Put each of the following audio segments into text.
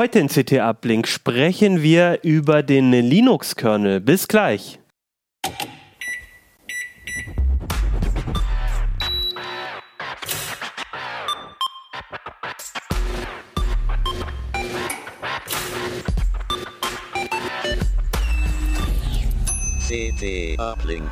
Heute in CT Uplink sprechen wir über den Linux-Kernel. Bis gleich. CT Uplink.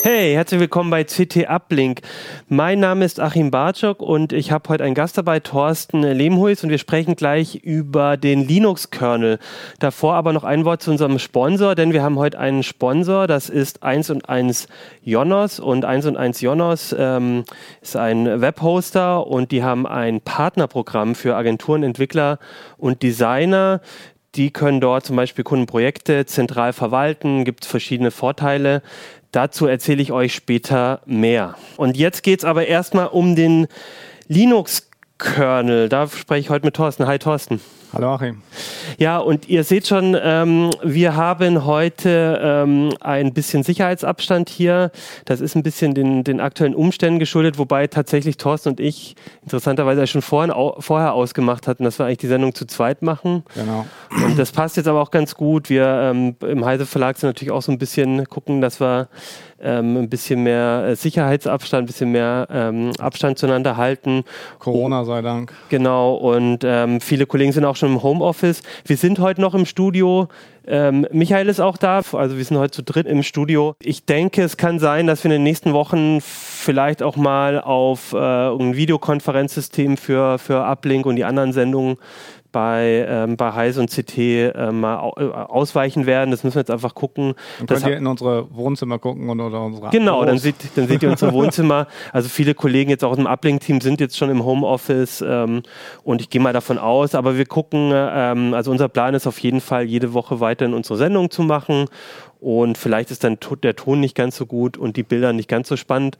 Hey, herzlich willkommen bei CT Uplink. Mein Name ist Achim Bartschok und ich habe heute einen Gast dabei, Thorsten Lehmhuis, und wir sprechen gleich über den Linux-Kernel. Davor aber noch ein Wort zu unserem Sponsor, denn wir haben heute einen Sponsor, das ist 1 und 1 Jonos und 1 und 1 Jonos ähm, ist ein Webhoster und die haben ein Partnerprogramm für Agenturen, Entwickler und Designer, die können dort zum Beispiel Kundenprojekte zentral verwalten, gibt es verschiedene Vorteile. Dazu erzähle ich euch später mehr. Und jetzt geht es aber erstmal um den Linux-Kernel. Da spreche ich heute mit Thorsten. Hi Thorsten. Hallo Achim. Ja, und ihr seht schon, ähm, wir haben heute ähm, ein bisschen Sicherheitsabstand hier. Das ist ein bisschen den, den aktuellen Umständen geschuldet, wobei tatsächlich Thorsten und ich interessanterweise schon vorhin, au, vorher ausgemacht hatten, dass wir eigentlich die Sendung zu zweit machen. Genau. Und das passt jetzt aber auch ganz gut. Wir ähm, im Heise Verlag sind natürlich auch so ein bisschen gucken, dass wir ähm, ein bisschen mehr äh, Sicherheitsabstand, ein bisschen mehr ähm, Abstand zueinander halten. Corona sei Dank. Genau, und ähm, viele Kollegen sind auch schon im Homeoffice. Wir sind heute noch im Studio. Ähm, Michael ist auch da, also wir sind heute zu dritt im Studio. Ich denke, es kann sein, dass wir in den nächsten Wochen vielleicht auch mal auf äh, ein Videokonferenzsystem für, für Uplink und die anderen Sendungen bei, ähm, bei Heise und CT ähm, mal äh, ausweichen werden. Das müssen wir jetzt einfach gucken. Dann könnt ihr in unsere Wohnzimmer gucken und, oder unsere Genau, dann seht, dann seht ihr unsere Wohnzimmer. Also viele Kollegen jetzt auch aus dem Uplink-Team sind jetzt schon im Homeoffice ähm, und ich gehe mal davon aus, aber wir gucken, ähm, also unser Plan ist auf jeden Fall, jede Woche weiter in unsere Sendung zu machen und vielleicht ist dann der Ton nicht ganz so gut und die Bilder nicht ganz so spannend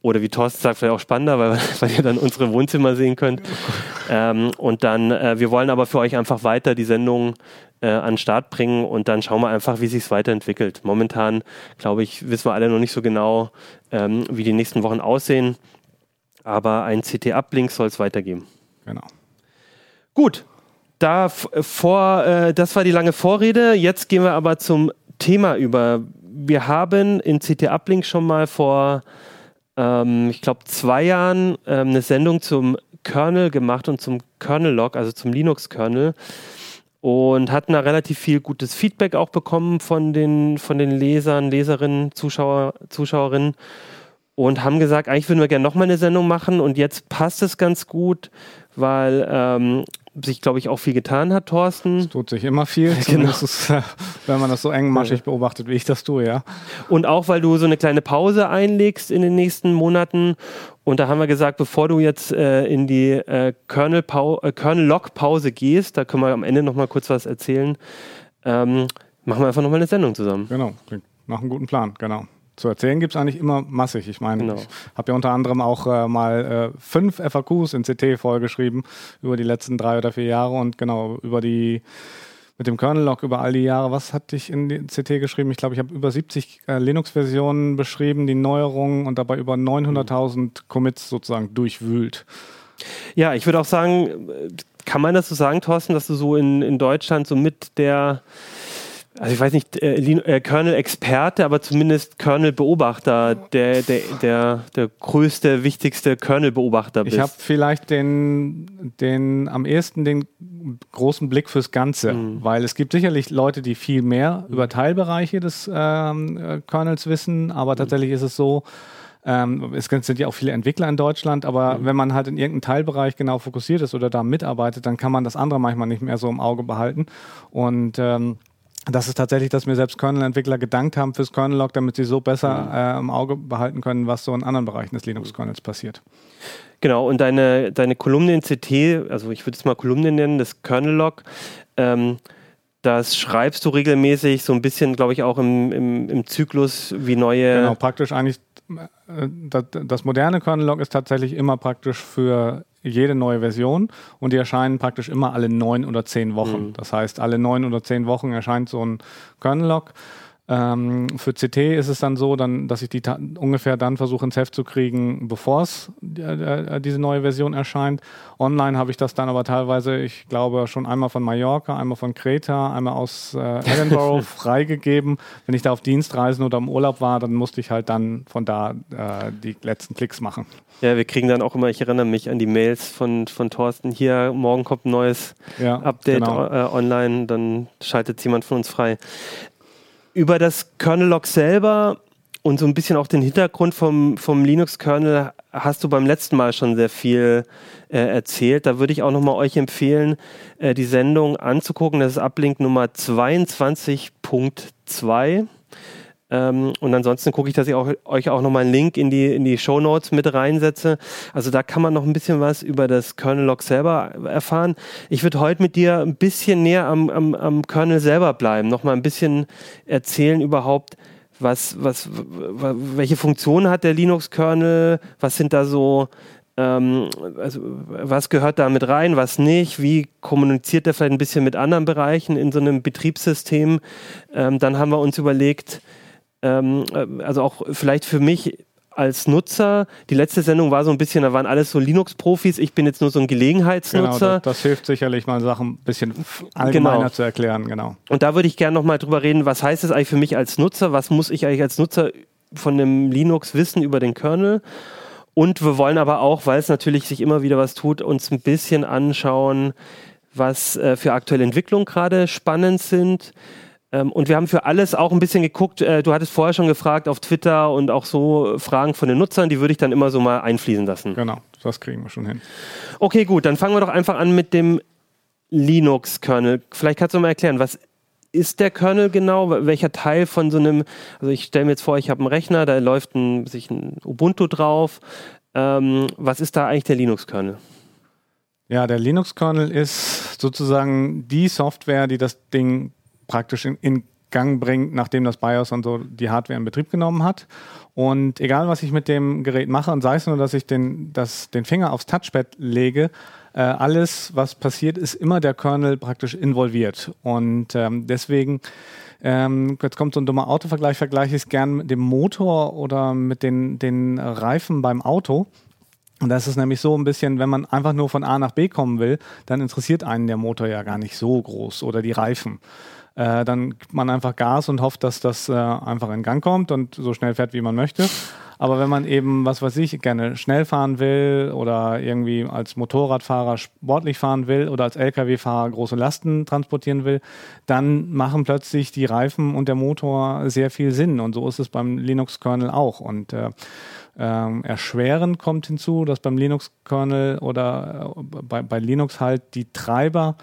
oder wie Thorsten sagt, vielleicht auch spannender, weil, weil ihr dann unsere Wohnzimmer sehen könnt. Ähm, und dann, äh, wir wollen aber für euch einfach weiter die Sendung äh, an den Start bringen und dann schauen wir einfach, wie sich es weiterentwickelt. Momentan, glaube ich, wissen wir alle noch nicht so genau, ähm, wie die nächsten Wochen aussehen. Aber ein CT-Uplink soll es weitergeben. Genau. Gut, da vor, äh, das war die lange Vorrede. Jetzt gehen wir aber zum Thema über. Wir haben in CT-Uplink schon mal vor ähm, ich glaube, zwei Jahren ähm, eine Sendung zum Kernel gemacht und zum Kernel-Log, also zum Linux-Kernel. Und hatten da relativ viel gutes Feedback auch bekommen von den, von den Lesern, Leserinnen, Zuschauer, Zuschauerinnen. Und haben gesagt, eigentlich würden wir gerne nochmal eine Sendung machen. Und jetzt passt es ganz gut, weil ähm, sich, glaube ich, auch viel getan hat, Thorsten. Es tut sich immer viel, genau. ist, äh, wenn man das so engmaschig beobachtet, wie ich das tue, ja. Und auch, weil du so eine kleine Pause einlegst in den nächsten Monaten. Und da haben wir gesagt, bevor du jetzt äh, in die äh, Kernel-Log-Pause äh, gehst, da können wir am Ende nochmal kurz was erzählen, ähm, machen wir einfach nochmal eine Sendung zusammen. Genau, klingt nach einem guten Plan, genau zu erzählen gibt es eigentlich immer massig. Ich meine, genau. ich habe ja unter anderem auch äh, mal äh, fünf FAQs in CT vollgeschrieben über die letzten drei oder vier Jahre und genau über die mit dem Kernel-Log über all die Jahre. Was hatte ich in die CT geschrieben? Ich glaube, ich habe über 70 äh, Linux-Versionen beschrieben, die Neuerungen und dabei über 900.000 Commits sozusagen durchwühlt. Ja, ich würde auch sagen, kann man das so sagen, Thorsten, dass du so in, in Deutschland so mit der also ich weiß nicht, äh, äh, Kernel-Experte, aber zumindest Kernel-Beobachter, der, der, der, der größte, wichtigste Kernel-Beobachter bist. Ich habe vielleicht den, den am ehesten den großen Blick fürs Ganze, mhm. weil es gibt sicherlich Leute, die viel mehr mhm. über Teilbereiche des ähm, äh, Kernels wissen, aber mhm. tatsächlich ist es so, ähm, es sind ja auch viele Entwickler in Deutschland, aber mhm. wenn man halt in irgendeinem Teilbereich genau fokussiert ist oder da mitarbeitet, dann kann man das andere manchmal nicht mehr so im Auge behalten. Und ähm, das ist tatsächlich, dass mir selbst Kernel-Entwickler gedankt haben fürs Kernel-Log, damit sie so besser äh, im Auge behalten können, was so in anderen Bereichen des Linux-Kernels passiert. Genau, und deine, deine Kolumne in CT, also ich würde es mal Kolumne nennen, das Kernel-Log, ähm, das schreibst du regelmäßig, so ein bisschen, glaube ich, auch im, im, im Zyklus, wie neue. Genau, praktisch eigentlich, äh, das, das moderne Kernel-Log ist tatsächlich immer praktisch für jede neue Version und die erscheinen praktisch immer alle neun oder zehn Wochen. Mhm. Das heißt, alle neun oder zehn Wochen erscheint so ein Kernel-Log. Ähm, für CT ist es dann so, dann, dass ich die ungefähr dann versuche ins Heft zu kriegen, bevor es äh, äh, diese neue Version erscheint. Online habe ich das dann aber teilweise, ich glaube, schon einmal von Mallorca, einmal von Kreta, einmal aus äh, Edinburgh freigegeben. Wenn ich da auf Dienstreisen oder im Urlaub war, dann musste ich halt dann von da äh, die letzten Klicks machen. Ja, wir kriegen dann auch immer, ich erinnere mich an die Mails von, von Thorsten, hier, morgen kommt ein neues ja, Update genau. äh, online, dann schaltet jemand von uns frei über das Kernel-Log selber und so ein bisschen auch den Hintergrund vom, vom Linux-Kernel hast du beim letzten Mal schon sehr viel äh, erzählt. Da würde ich auch nochmal euch empfehlen, äh, die Sendung anzugucken. Das ist Uplink Nummer 22.2. Ähm, und ansonsten gucke ich, dass ich auch, euch auch nochmal einen Link in die, in die Show Notes mit reinsetze. Also da kann man noch ein bisschen was über das Kernel-Log selber erfahren. Ich würde heute mit dir ein bisschen näher am, am, am Kernel selber bleiben, nochmal ein bisschen erzählen überhaupt, was, was, welche Funktionen hat der Linux-Kernel, was sind da so ähm, also was gehört da mit rein, was nicht, wie kommuniziert der vielleicht ein bisschen mit anderen Bereichen in so einem Betriebssystem. Ähm, dann haben wir uns überlegt, ähm, äh, also auch vielleicht für mich als Nutzer, die letzte Sendung war so ein bisschen, da waren alles so Linux-Profis, ich bin jetzt nur so ein Gelegenheitsnutzer. Genau, das, das, hilft sicherlich mal Sachen ein bisschen allgemeiner genau. zu erklären, genau. Und da würde ich gerne nochmal drüber reden, was heißt es eigentlich für mich als Nutzer, was muss ich eigentlich als Nutzer von dem Linux wissen über den Kernel? Und wir wollen aber auch, weil es natürlich sich immer wieder was tut, uns ein bisschen anschauen, was äh, für aktuelle Entwicklungen gerade spannend sind ähm, und wir haben für alles auch ein bisschen geguckt. Äh, du hattest vorher schon gefragt auf Twitter und auch so Fragen von den Nutzern, die würde ich dann immer so mal einfließen lassen. Genau, das kriegen wir schon hin. Okay, gut, dann fangen wir doch einfach an mit dem Linux-Kernel. Vielleicht kannst du mal erklären, was ist der Kernel genau? Welcher Teil von so einem, also ich stelle mir jetzt vor, ich habe einen Rechner, da läuft ein, sich ein Ubuntu drauf. Ähm, was ist da eigentlich der Linux-Kernel? Ja, der Linux-Kernel ist sozusagen die Software, die das Ding praktisch in, in Gang bringt, nachdem das BIOS und so die Hardware in Betrieb genommen hat. Und egal, was ich mit dem Gerät mache, und sei es nur, dass ich den, das, den Finger aufs Touchpad lege, äh, alles, was passiert, ist immer der Kernel praktisch involviert. Und ähm, deswegen, ähm, jetzt kommt so ein dummer Autovergleich, vergleiche ich es gern mit dem Motor oder mit den, den Reifen beim Auto. Und das ist nämlich so ein bisschen, wenn man einfach nur von A nach B kommen will, dann interessiert einen der Motor ja gar nicht so groß oder die Reifen äh, dann gibt man einfach Gas und hofft, dass das äh, einfach in Gang kommt und so schnell fährt, wie man möchte. Aber wenn man eben, was weiß ich, gerne schnell fahren will oder irgendwie als Motorradfahrer sportlich fahren will oder als Lkw-Fahrer große Lasten transportieren will, dann machen plötzlich die Reifen und der Motor sehr viel Sinn. Und so ist es beim Linux-Kernel auch. Und äh, ähm, erschwerend kommt hinzu, dass beim Linux-Kernel oder äh, bei, bei Linux halt die Treiber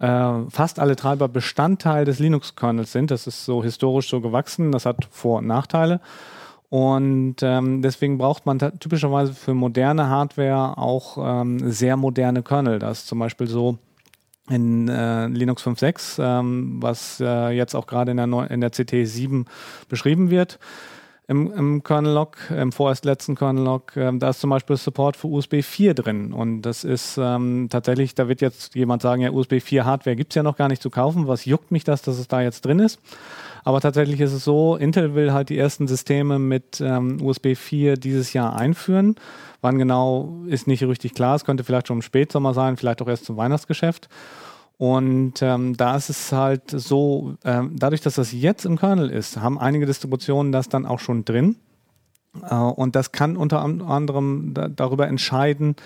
äh, fast alle Treiber Bestandteil des Linux-Kernels sind. Das ist so historisch so gewachsen. Das hat Vor- und Nachteile. Und ähm, deswegen braucht man typischerweise für moderne Hardware auch ähm, sehr moderne Kernel. Das ist zum Beispiel so in äh, Linux 5.6, ähm, was äh, jetzt auch gerade in der, in der CT 7 beschrieben wird im, im Kernel-Log, im vorerst letzten Kernel-Log, ähm, da ist zum Beispiel Support für USB 4 drin. Und das ist ähm, tatsächlich, da wird jetzt jemand sagen, ja, USB 4 Hardware gibt es ja noch gar nicht zu kaufen. Was juckt mich das, dass es da jetzt drin ist? Aber tatsächlich ist es so, Intel will halt die ersten Systeme mit ähm, USB 4 dieses Jahr einführen. Wann genau ist nicht richtig klar. Es könnte vielleicht schon im Spätsommer sein, vielleicht auch erst zum Weihnachtsgeschäft. Und ähm, da ist es halt so, ähm, dadurch, dass das jetzt im Kernel ist, haben einige Distributionen das dann auch schon drin. Äh, und das kann unter anderem da, darüber entscheiden,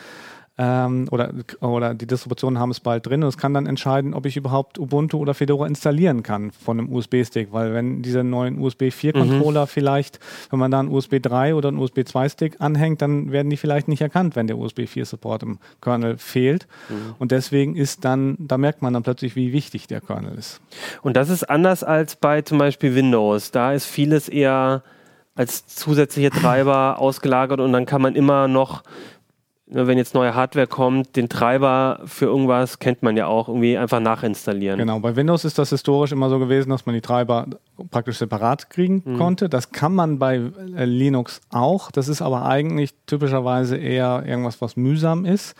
ähm, oder, oder die Distributionen haben es bald drin und es kann dann entscheiden, ob ich überhaupt Ubuntu oder Fedora installieren kann von einem USB-Stick, weil wenn diese neuen USB 4-Controller mhm. vielleicht, wenn man da einen USB 3 oder einen USB 2-Stick anhängt, dann werden die vielleicht nicht erkannt, wenn der USB 4-Support im Kernel fehlt. Mhm. Und deswegen ist dann, da merkt man dann plötzlich, wie wichtig der Kernel ist. Und das ist anders als bei zum Beispiel Windows. Da ist vieles eher als zusätzliche Treiber ausgelagert und dann kann man immer noch wenn jetzt neue Hardware kommt, den Treiber für irgendwas kennt man ja auch, irgendwie einfach nachinstallieren. Genau, bei Windows ist das historisch immer so gewesen, dass man die Treiber praktisch separat kriegen mhm. konnte. Das kann man bei äh, Linux auch. Das ist aber eigentlich typischerweise eher irgendwas, was mühsam ist,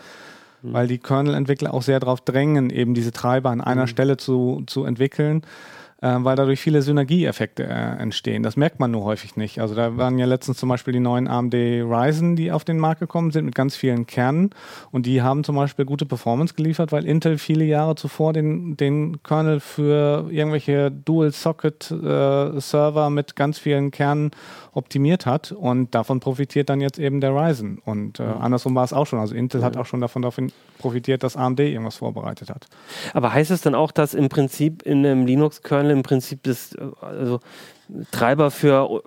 mhm. weil die Kernel-Entwickler auch sehr darauf drängen, eben diese Treiber an einer mhm. Stelle zu, zu entwickeln. Äh, weil dadurch viele Synergieeffekte äh, entstehen. Das merkt man nur häufig nicht. Also da waren ja letztens zum Beispiel die neuen AMD Ryzen, die auf den Markt gekommen sind mit ganz vielen Kernen und die haben zum Beispiel gute Performance geliefert, weil Intel viele Jahre zuvor den, den Kernel für irgendwelche Dual-Socket-Server äh, mit ganz vielen Kernen optimiert hat und davon profitiert dann jetzt eben der Ryzen. Und äh, mhm. andersrum war es auch schon. Also Intel ja. hat auch schon davon, davon profitiert, dass AMD irgendwas vorbereitet hat. Aber heißt es dann auch, dass im Prinzip in einem Linux-Kernel im Prinzip das, also Treiber für,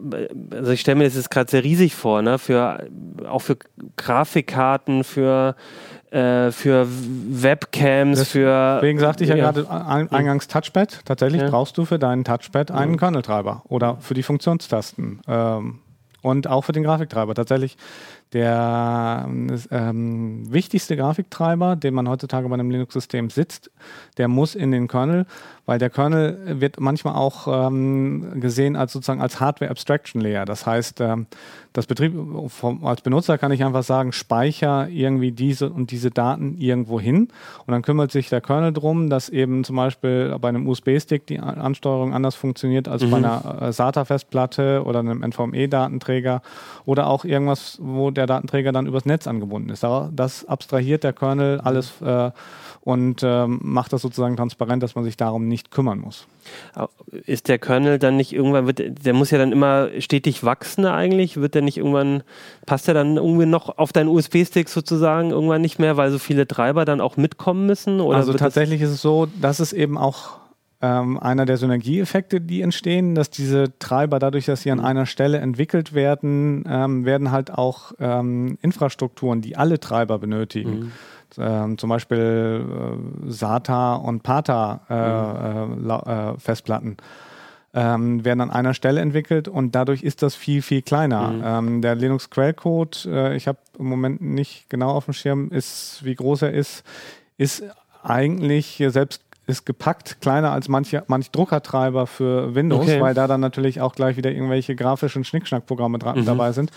also ich stelle mir das jetzt gerade sehr riesig vor, ne? für, auch für Grafikkarten, für äh, für Webcams, das, für. Deswegen sagte ich ja, ja gerade eingangs Touchpad. Tatsächlich ja. brauchst du für deinen Touchpad einen ja. Kernel-Treiber oder für die Funktionstasten. Ähm, und auch für den Grafiktreiber. Tatsächlich der ähm, wichtigste Grafiktreiber, den man heutzutage bei einem Linux-System sitzt, der muss in den Kernel, weil der Kernel wird manchmal auch ähm, gesehen als sozusagen als Hardware Abstraction Layer. Das heißt, ähm, das Betrieb vom, als Benutzer kann ich einfach sagen, speicher irgendwie diese und diese Daten irgendwo hin und dann kümmert sich der Kernel darum, dass eben zum Beispiel bei einem USB-Stick die Ansteuerung anders funktioniert als mhm. bei einer äh, SATA-Festplatte oder einem NVMe-Datenträger oder auch irgendwas, wo der Datenträger dann übers Netz angebunden ist. Das abstrahiert der Kernel alles äh, und ähm, macht das sozusagen transparent, dass man sich darum nicht kümmern muss. Ist der Kernel dann nicht irgendwann, wird, der muss ja dann immer stetig wachsen eigentlich? Wird der nicht irgendwann, passt der dann irgendwie noch auf deinen USB-Stick sozusagen irgendwann nicht mehr, weil so viele Treiber dann auch mitkommen müssen? also tatsächlich ist es so, dass es eben auch ähm, einer der Synergieeffekte, die entstehen, dass diese Treiber dadurch, dass sie an einer Stelle entwickelt werden, ähm, werden halt auch ähm, Infrastrukturen, die alle Treiber benötigen. Mhm. Ähm, zum Beispiel äh, SATA und PATA äh, mhm. äh, äh, Festplatten. Ähm, werden an einer Stelle entwickelt und dadurch ist das viel, viel kleiner. Mhm. Ähm, der Linux Quellcode, äh, ich habe im Moment nicht genau auf dem Schirm, ist, wie groß er ist, ist eigentlich selbst ist gepackt, kleiner als manche, manch Druckertreiber für Windows, okay. weil da dann natürlich auch gleich wieder irgendwelche grafischen Schnickschnackprogramme mhm. dabei sind.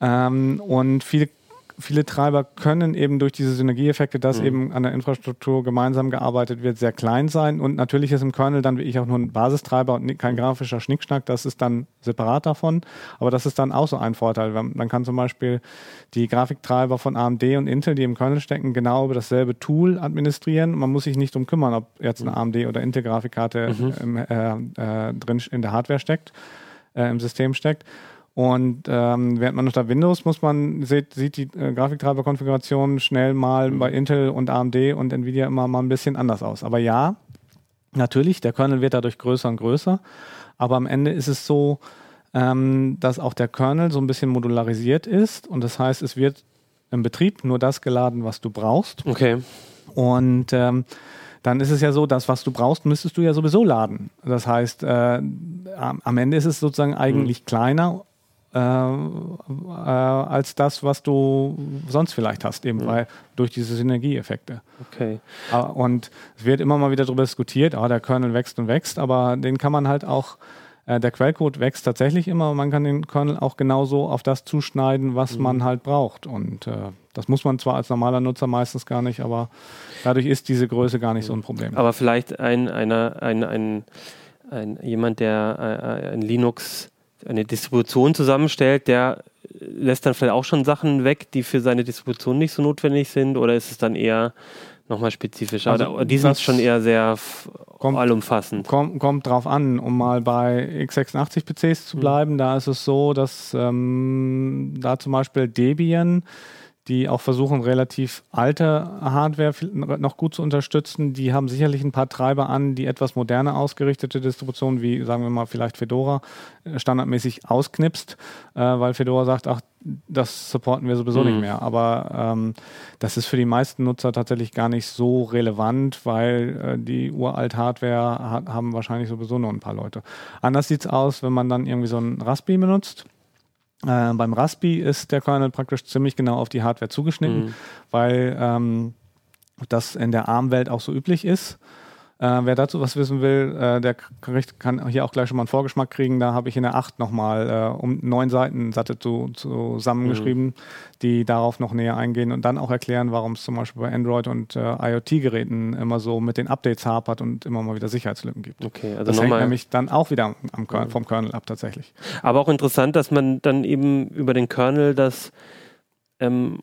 Ähm, und viele viele Treiber können eben durch diese Synergieeffekte, dass mhm. eben an der Infrastruktur gemeinsam gearbeitet wird, sehr klein sein. Und natürlich ist im Kernel dann wie ich auch nur ein Basistreiber und kein grafischer Schnickschnack. Das ist dann separat davon. Aber das ist dann auch so ein Vorteil. Man kann zum Beispiel die Grafiktreiber von AMD und Intel, die im Kernel stecken, genau über dasselbe Tool administrieren. Man muss sich nicht drum kümmern, ob jetzt eine AMD oder Intel-Grafikkarte mhm. im, äh, äh, drin in der Hardware steckt, äh, im System steckt. Und ähm, während man unter Windows muss man, sieht, sieht die äh, Grafiktreiberkonfiguration schnell mal mhm. bei Intel und AMD und Nvidia immer mal ein bisschen anders aus. Aber ja, natürlich, der Kernel wird dadurch größer und größer. Aber am Ende ist es so, ähm, dass auch der Kernel so ein bisschen modularisiert ist. Und das heißt, es wird im Betrieb nur das geladen, was du brauchst. Okay. Und ähm, dann ist es ja so, das, was du brauchst, müsstest du ja sowieso laden. Das heißt, äh, am Ende ist es sozusagen eigentlich mhm. kleiner äh, äh, als das, was du sonst vielleicht hast, eben mhm. weil durch diese Synergieeffekte. Okay. Äh, und es wird immer mal wieder darüber diskutiert, oh, der Kernel wächst und wächst, aber den kann man halt auch äh, der Quellcode wächst tatsächlich immer, man kann den Kernel auch genauso auf das zuschneiden, was mhm. man halt braucht. Und äh, das muss man zwar als normaler Nutzer meistens gar nicht, aber dadurch ist diese Größe gar nicht so ein Problem. Aber vielleicht ein, einer, ein, ein, ein, jemand, der äh, ein Linux eine Distribution zusammenstellt, der lässt dann vielleicht auch schon Sachen weg, die für seine Distribution nicht so notwendig sind, oder ist es dann eher nochmal spezifischer? Also die sind schon eher sehr kommt, allumfassend. Kommt, kommt drauf an, um mal bei x86-PCs zu hm. bleiben, mhm. da ist es so, dass ähm, da zum Beispiel Debian die auch versuchen, relativ alte Hardware noch gut zu unterstützen. Die haben sicherlich ein paar Treiber an, die etwas moderner ausgerichtete Distributionen, wie sagen wir mal vielleicht Fedora, äh, standardmäßig ausknipst, äh, weil Fedora sagt, ach, das supporten wir sowieso mhm. nicht mehr. Aber ähm, das ist für die meisten Nutzer tatsächlich gar nicht so relevant, weil äh, die uralt Hardware ha haben wahrscheinlich sowieso nur ein paar Leute. Anders sieht es aus, wenn man dann irgendwie so ein Raspberry benutzt äh, beim Raspi ist der Kernel praktisch ziemlich genau auf die Hardware zugeschnitten, mhm. weil ähm, das in der ARM-Welt auch so üblich ist. Äh, wer dazu was wissen will, äh, der kann hier auch gleich schon mal einen Vorgeschmack kriegen. Da habe ich in der 8 nochmal äh, um neun Seiten satte zu, zusammengeschrieben, mhm. die darauf noch näher eingehen und dann auch erklären, warum es zum Beispiel bei Android und äh, IoT-Geräten immer so mit den Updates hapert und immer mal wieder Sicherheitslücken gibt. Okay, also das hängt nämlich dann auch wieder am, Kernel, mhm. vom Kernel ab tatsächlich. Aber auch interessant, dass man dann eben über den Kernel das ähm,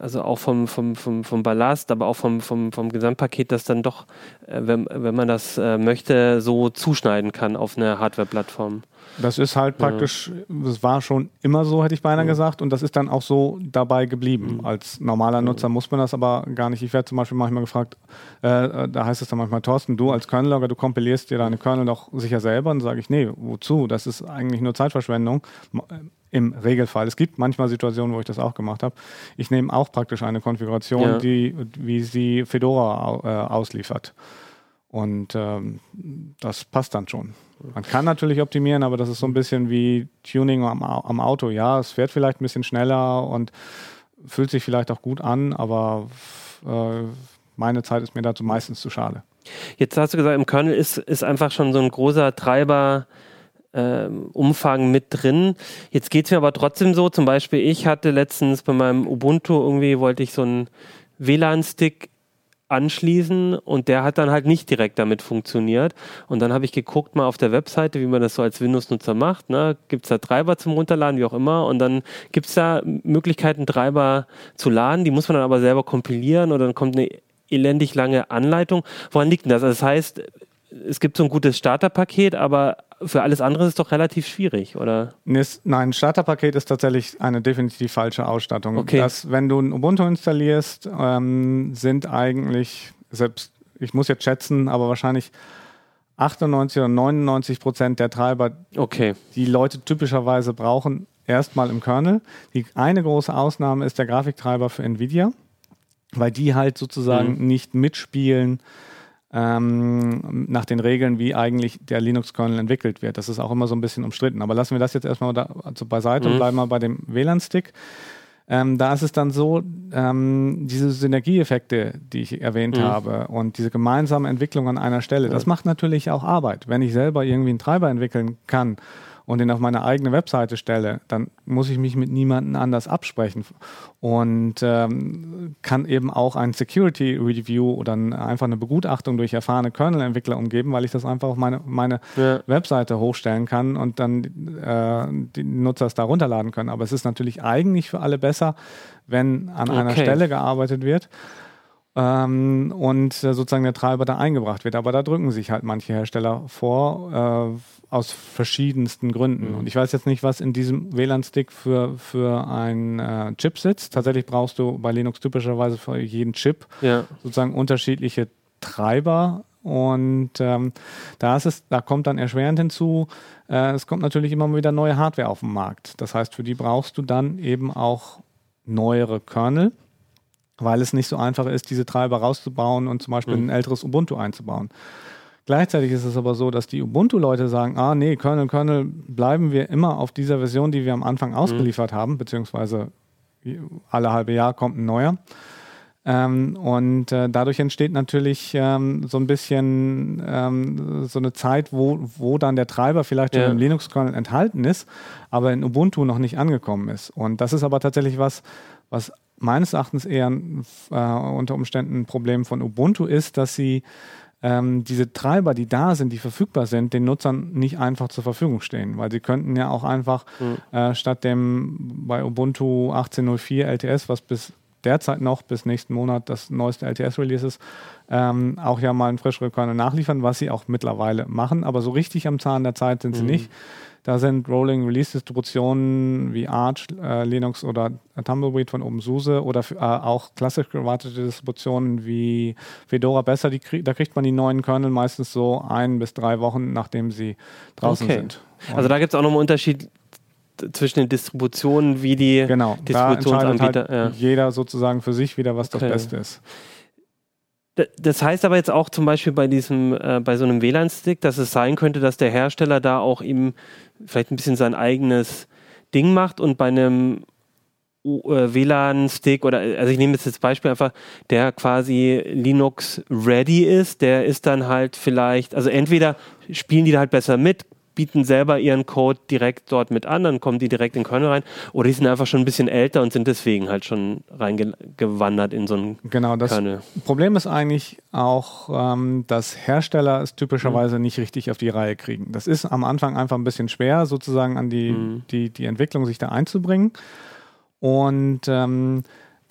also auch vom, vom, vom, vom Ballast, aber auch vom, vom, vom Gesamtpaket, das dann doch, äh, wenn, wenn man das äh, möchte, so zuschneiden kann auf eine Hardware-Plattform. Das ist halt praktisch, ja. das war schon immer so, hätte ich beinahe ja. gesagt, und das ist dann auch so dabei geblieben. Mhm. Als normaler Nutzer muss man das aber gar nicht. Ich werde zum Beispiel manchmal gefragt, äh, da heißt es dann manchmal, Thorsten, du als Kernel-Logger, du kompilierst dir deine Kernel doch sicher selber. Und sage ich, nee, wozu? Das ist eigentlich nur Zeitverschwendung im Regelfall. Es gibt manchmal Situationen, wo ich das auch gemacht habe. Ich nehme auch praktisch eine Konfiguration, ja. die, wie sie Fedora äh, ausliefert. Und ähm, das passt dann schon. Man kann natürlich optimieren, aber das ist so ein bisschen wie Tuning am, am Auto. Ja, es fährt vielleicht ein bisschen schneller und fühlt sich vielleicht auch gut an, aber äh, meine Zeit ist mir dazu meistens zu schade. Jetzt hast du gesagt, im Kernel ist, ist einfach schon so ein großer Treiber äh, Umfang mit drin. Jetzt geht es mir aber trotzdem so, zum Beispiel ich hatte letztens bei meinem Ubuntu irgendwie, wollte ich so einen WLAN-Stick anschließen und der hat dann halt nicht direkt damit funktioniert. Und dann habe ich geguckt mal auf der Webseite, wie man das so als Windows-Nutzer macht. Ne? Gibt es da Treiber zum Runterladen, wie auch immer. Und dann gibt es da Möglichkeiten, Treiber zu laden. Die muss man dann aber selber kompilieren oder dann kommt eine elendig lange Anleitung. Woran liegt denn das? Also das heißt, es gibt so ein gutes Starterpaket, aber für alles andere ist es doch relativ schwierig, oder? Nein, ein Starterpaket ist tatsächlich eine definitiv falsche Ausstattung. Okay. Das, wenn du ein Ubuntu installierst, ähm, sind eigentlich, selbst, ich muss jetzt schätzen, aber wahrscheinlich 98 oder 99 Prozent der Treiber, okay. die Leute typischerweise brauchen, erstmal im Kernel. Die eine große Ausnahme ist der Grafiktreiber für Nvidia, weil die halt sozusagen mhm. nicht mitspielen ähm, nach den Regeln, wie eigentlich der Linux-Kernel entwickelt wird. Das ist auch immer so ein bisschen umstritten. Aber lassen wir das jetzt erstmal da, also beiseite mhm. und bleiben mal bei dem WLAN-Stick. Ähm, da ist es dann so, ähm, diese Synergieeffekte, die ich erwähnt mhm. habe und diese gemeinsame Entwicklung an einer Stelle, ja. das macht natürlich auch Arbeit. Wenn ich selber irgendwie einen Treiber entwickeln kann und den auf meine eigene Webseite stelle, dann muss ich mich mit niemandem anders absprechen und ähm, kann eben auch ein Security Review oder einfach eine Begutachtung durch erfahrene Kernel-Entwickler umgeben, weil ich das einfach auf meine, meine ja. Webseite hochstellen kann und dann äh, die Nutzer es da runterladen können. Aber es ist natürlich eigentlich für alle besser, wenn an okay. einer Stelle gearbeitet wird ähm, und äh, sozusagen der Treiber da eingebracht wird. Aber da drücken sich halt manche Hersteller vor, äh, aus verschiedensten Gründen. Mhm. Und ich weiß jetzt nicht, was in diesem WLAN-Stick für, für ein äh, Chip sitzt. Tatsächlich brauchst du bei Linux typischerweise für jeden Chip ja. sozusagen unterschiedliche Treiber. Und ähm, da, ist es, da kommt dann erschwerend hinzu, äh, es kommt natürlich immer wieder neue Hardware auf den Markt. Das heißt, für die brauchst du dann eben auch neuere Kernel weil es nicht so einfach ist, diese Treiber rauszubauen und zum Beispiel mhm. ein älteres Ubuntu einzubauen. Gleichzeitig ist es aber so, dass die Ubuntu-Leute sagen, ah nee, Kernel, Kernel, bleiben wir immer auf dieser Version, die wir am Anfang mhm. ausgeliefert mhm. haben, beziehungsweise alle halbe Jahr kommt ein neuer. Ähm, und äh, dadurch entsteht natürlich ähm, so ein bisschen ähm, so eine Zeit, wo, wo dann der Treiber vielleicht schon ja. im Linux-Kernel enthalten ist, aber in Ubuntu noch nicht angekommen ist. Und das ist aber tatsächlich was, was meines Erachtens eher äh, unter Umständen ein Problem von Ubuntu ist, dass sie ähm, diese Treiber, die da sind, die verfügbar sind, den Nutzern nicht einfach zur Verfügung stehen, weil sie könnten ja auch einfach mhm. äh, statt dem bei Ubuntu 18.04 LTS, was bis derzeit noch bis nächsten Monat das neueste LTS-Release ist, ähm, auch ja mal einen frischeren Kernel nachliefern, was sie auch mittlerweile machen, aber so richtig am Zahn der Zeit sind sie mhm. nicht. Da sind Rolling Release Distributionen wie Arch, äh, Linux oder Tumbleweed von OpenSUSE oder äh, auch klassisch gewartete Distributionen wie Fedora besser. Krieg, da kriegt man die neuen Kernel meistens so ein bis drei Wochen, nachdem sie draußen okay. sind. Und also da gibt es auch noch einen Unterschied zwischen den Distributionen, wie die genau, Distributionsanbieter. Halt ja. Jeder sozusagen für sich wieder, was okay. das Beste ist. Das heißt aber jetzt auch zum Beispiel bei diesem, äh, bei so einem WLAN-Stick, dass es sein könnte, dass der Hersteller da auch eben vielleicht ein bisschen sein eigenes Ding macht und bei einem äh, WLAN-Stick oder also ich nehme jetzt das Beispiel einfach, der quasi Linux ready ist, der ist dann halt vielleicht, also entweder spielen die da halt besser mit, bieten selber ihren Code direkt dort mit an, dann kommen die direkt in Kernel rein. Oder die sind einfach schon ein bisschen älter und sind deswegen halt schon reingewandert in so einen genau, das Kernel. Problem ist eigentlich auch, ähm, dass Hersteller es typischerweise mhm. nicht richtig auf die Reihe kriegen. Das ist am Anfang einfach ein bisschen schwer, sozusagen an die, mhm. die, die Entwicklung sich da einzubringen. Und ähm,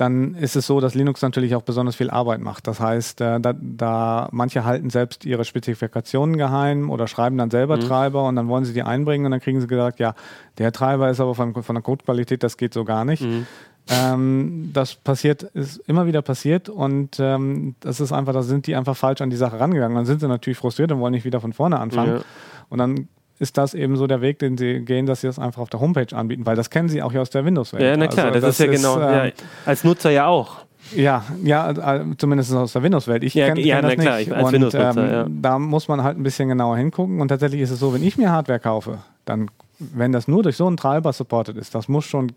dann ist es so, dass Linux natürlich auch besonders viel Arbeit macht. Das heißt, äh, da, da, manche halten selbst ihre Spezifikationen geheim oder schreiben dann selber mhm. Treiber und dann wollen sie die einbringen und dann kriegen sie gesagt, ja, der Treiber ist aber von, von der Codequalität, das geht so gar nicht. Mhm. Ähm, das passiert, ist immer wieder passiert und ähm, das ist einfach, da sind die einfach falsch an die Sache rangegangen. Dann sind sie natürlich frustriert und wollen nicht wieder von vorne anfangen. Ja. Und dann ist das eben so der Weg, den sie gehen, dass sie das einfach auf der Homepage anbieten, weil das kennen sie auch ja aus der Windows-Welt. Ja, na klar, also, das, das, ist ja genau, äh, ja, als Nutzer ja auch. Ja, ja, äh, zumindest aus der Windows-Welt. Ich ja, kenne ja, kenn das klar, nicht. als und, ähm, ja. Da muss man halt ein bisschen genauer hingucken. Und tatsächlich ist es so, wenn ich mir Hardware kaufe, dann, wenn das nur durch so einen Treiber supported ist, das muss schon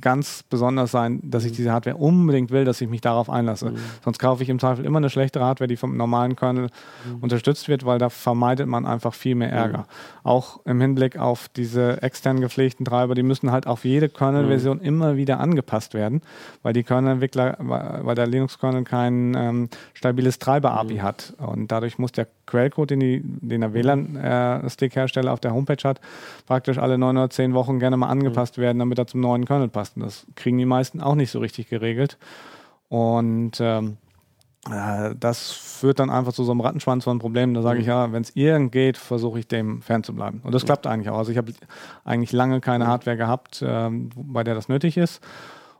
ganz besonders sein, dass ich mhm. diese Hardware unbedingt will, dass ich mich darauf einlasse. Mhm. Sonst kaufe ich im Zweifel immer eine schlechtere Hardware, die vom normalen Kernel mhm. unterstützt wird, weil da vermeidet man einfach viel mehr Ärger. Mhm. Auch im Hinblick auf diese extern gepflegten Treiber, die müssen halt auf jede Kernel-Version mhm. immer wieder angepasst werden, weil die Kernel-Entwickler, weil der Linux-Kernel kein ähm, stabiles Treiber-API mhm. hat. Und dadurch muss der Quellcode, den, die, den der WLAN-Stick-Hersteller äh, auf der Homepage hat, praktisch alle neun oder zehn Wochen gerne mal angepasst werden, damit er zum neuen Kernel passt. Und das kriegen die meisten auch nicht so richtig geregelt. Und ähm, äh, das führt dann einfach zu so einem Rattenschwanz von Problemen. Da sage ich mhm. ja, wenn es irgend geht, versuche ich dem fernzubleiben. Und das mhm. klappt eigentlich auch. Also ich habe eigentlich lange keine mhm. Hardware gehabt, ähm, bei der das nötig ist.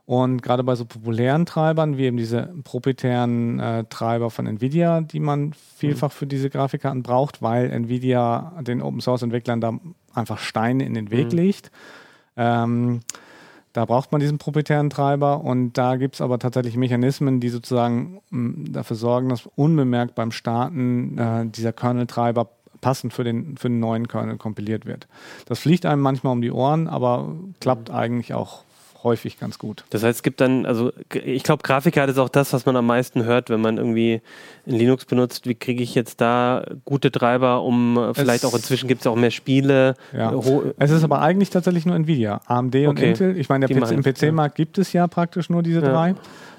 Und gerade bei so populären Treibern, wie eben diese proprietären äh, Treiber von Nvidia, die man vielfach für diese Grafikkarten braucht, weil Nvidia den Open Source Entwicklern da einfach Steine in den Weg mhm. legt. Ähm, da braucht man diesen proprietären Treiber und da gibt es aber tatsächlich Mechanismen, die sozusagen mh, dafür sorgen, dass unbemerkt beim Starten äh, dieser Kernel-Treiber passend für den, für den neuen Kernel kompiliert wird. Das fliegt einem manchmal um die Ohren, aber klappt eigentlich auch häufig ganz gut. Das heißt, es gibt dann, also ich glaube, Grafikkarte ist auch das, was man am meisten hört, wenn man irgendwie in Linux benutzt. Wie kriege ich jetzt da gute Treiber, um äh, vielleicht es auch inzwischen gibt es auch mehr Spiele. Ja. Es ist aber eigentlich tatsächlich nur Nvidia. AMD und okay. Intel, ich meine, im PC-Markt ja. gibt es ja praktisch nur diese drei.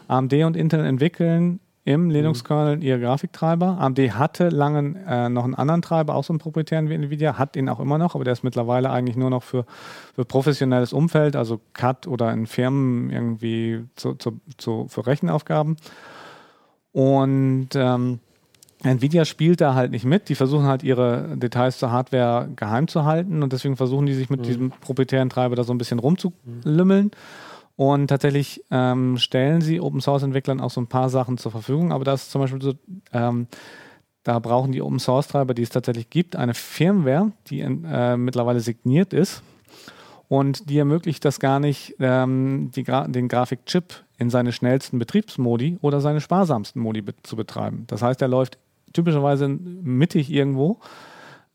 AMD und Intel entwickeln im Linux-Kernel mhm. ihr Grafiktreiber. AMD hatte lange äh, noch einen anderen Treiber, auch so einen proprietären wie Nvidia, hat ihn auch immer noch, aber der ist mittlerweile eigentlich nur noch für, für professionelles Umfeld, also CAD oder in Firmen irgendwie zu, zu, zu, für Rechenaufgaben. Und ähm, Nvidia spielt da halt nicht mit. Die versuchen halt ihre Details zur Hardware geheim zu halten und deswegen versuchen die sich mit mhm. diesem proprietären Treiber da so ein bisschen rumzulümmeln. Mhm. Und tatsächlich ähm, stellen sie Open Source Entwicklern auch so ein paar Sachen zur Verfügung. Aber das ist zum Beispiel so, ähm, da brauchen die Open Source Treiber, die es tatsächlich gibt, eine Firmware, die äh, mittlerweile signiert ist. Und die ermöglicht das gar nicht, ähm, Gra den Grafikchip in seine schnellsten Betriebsmodi oder seine sparsamsten Modi be zu betreiben. Das heißt, er läuft typischerweise mittig irgendwo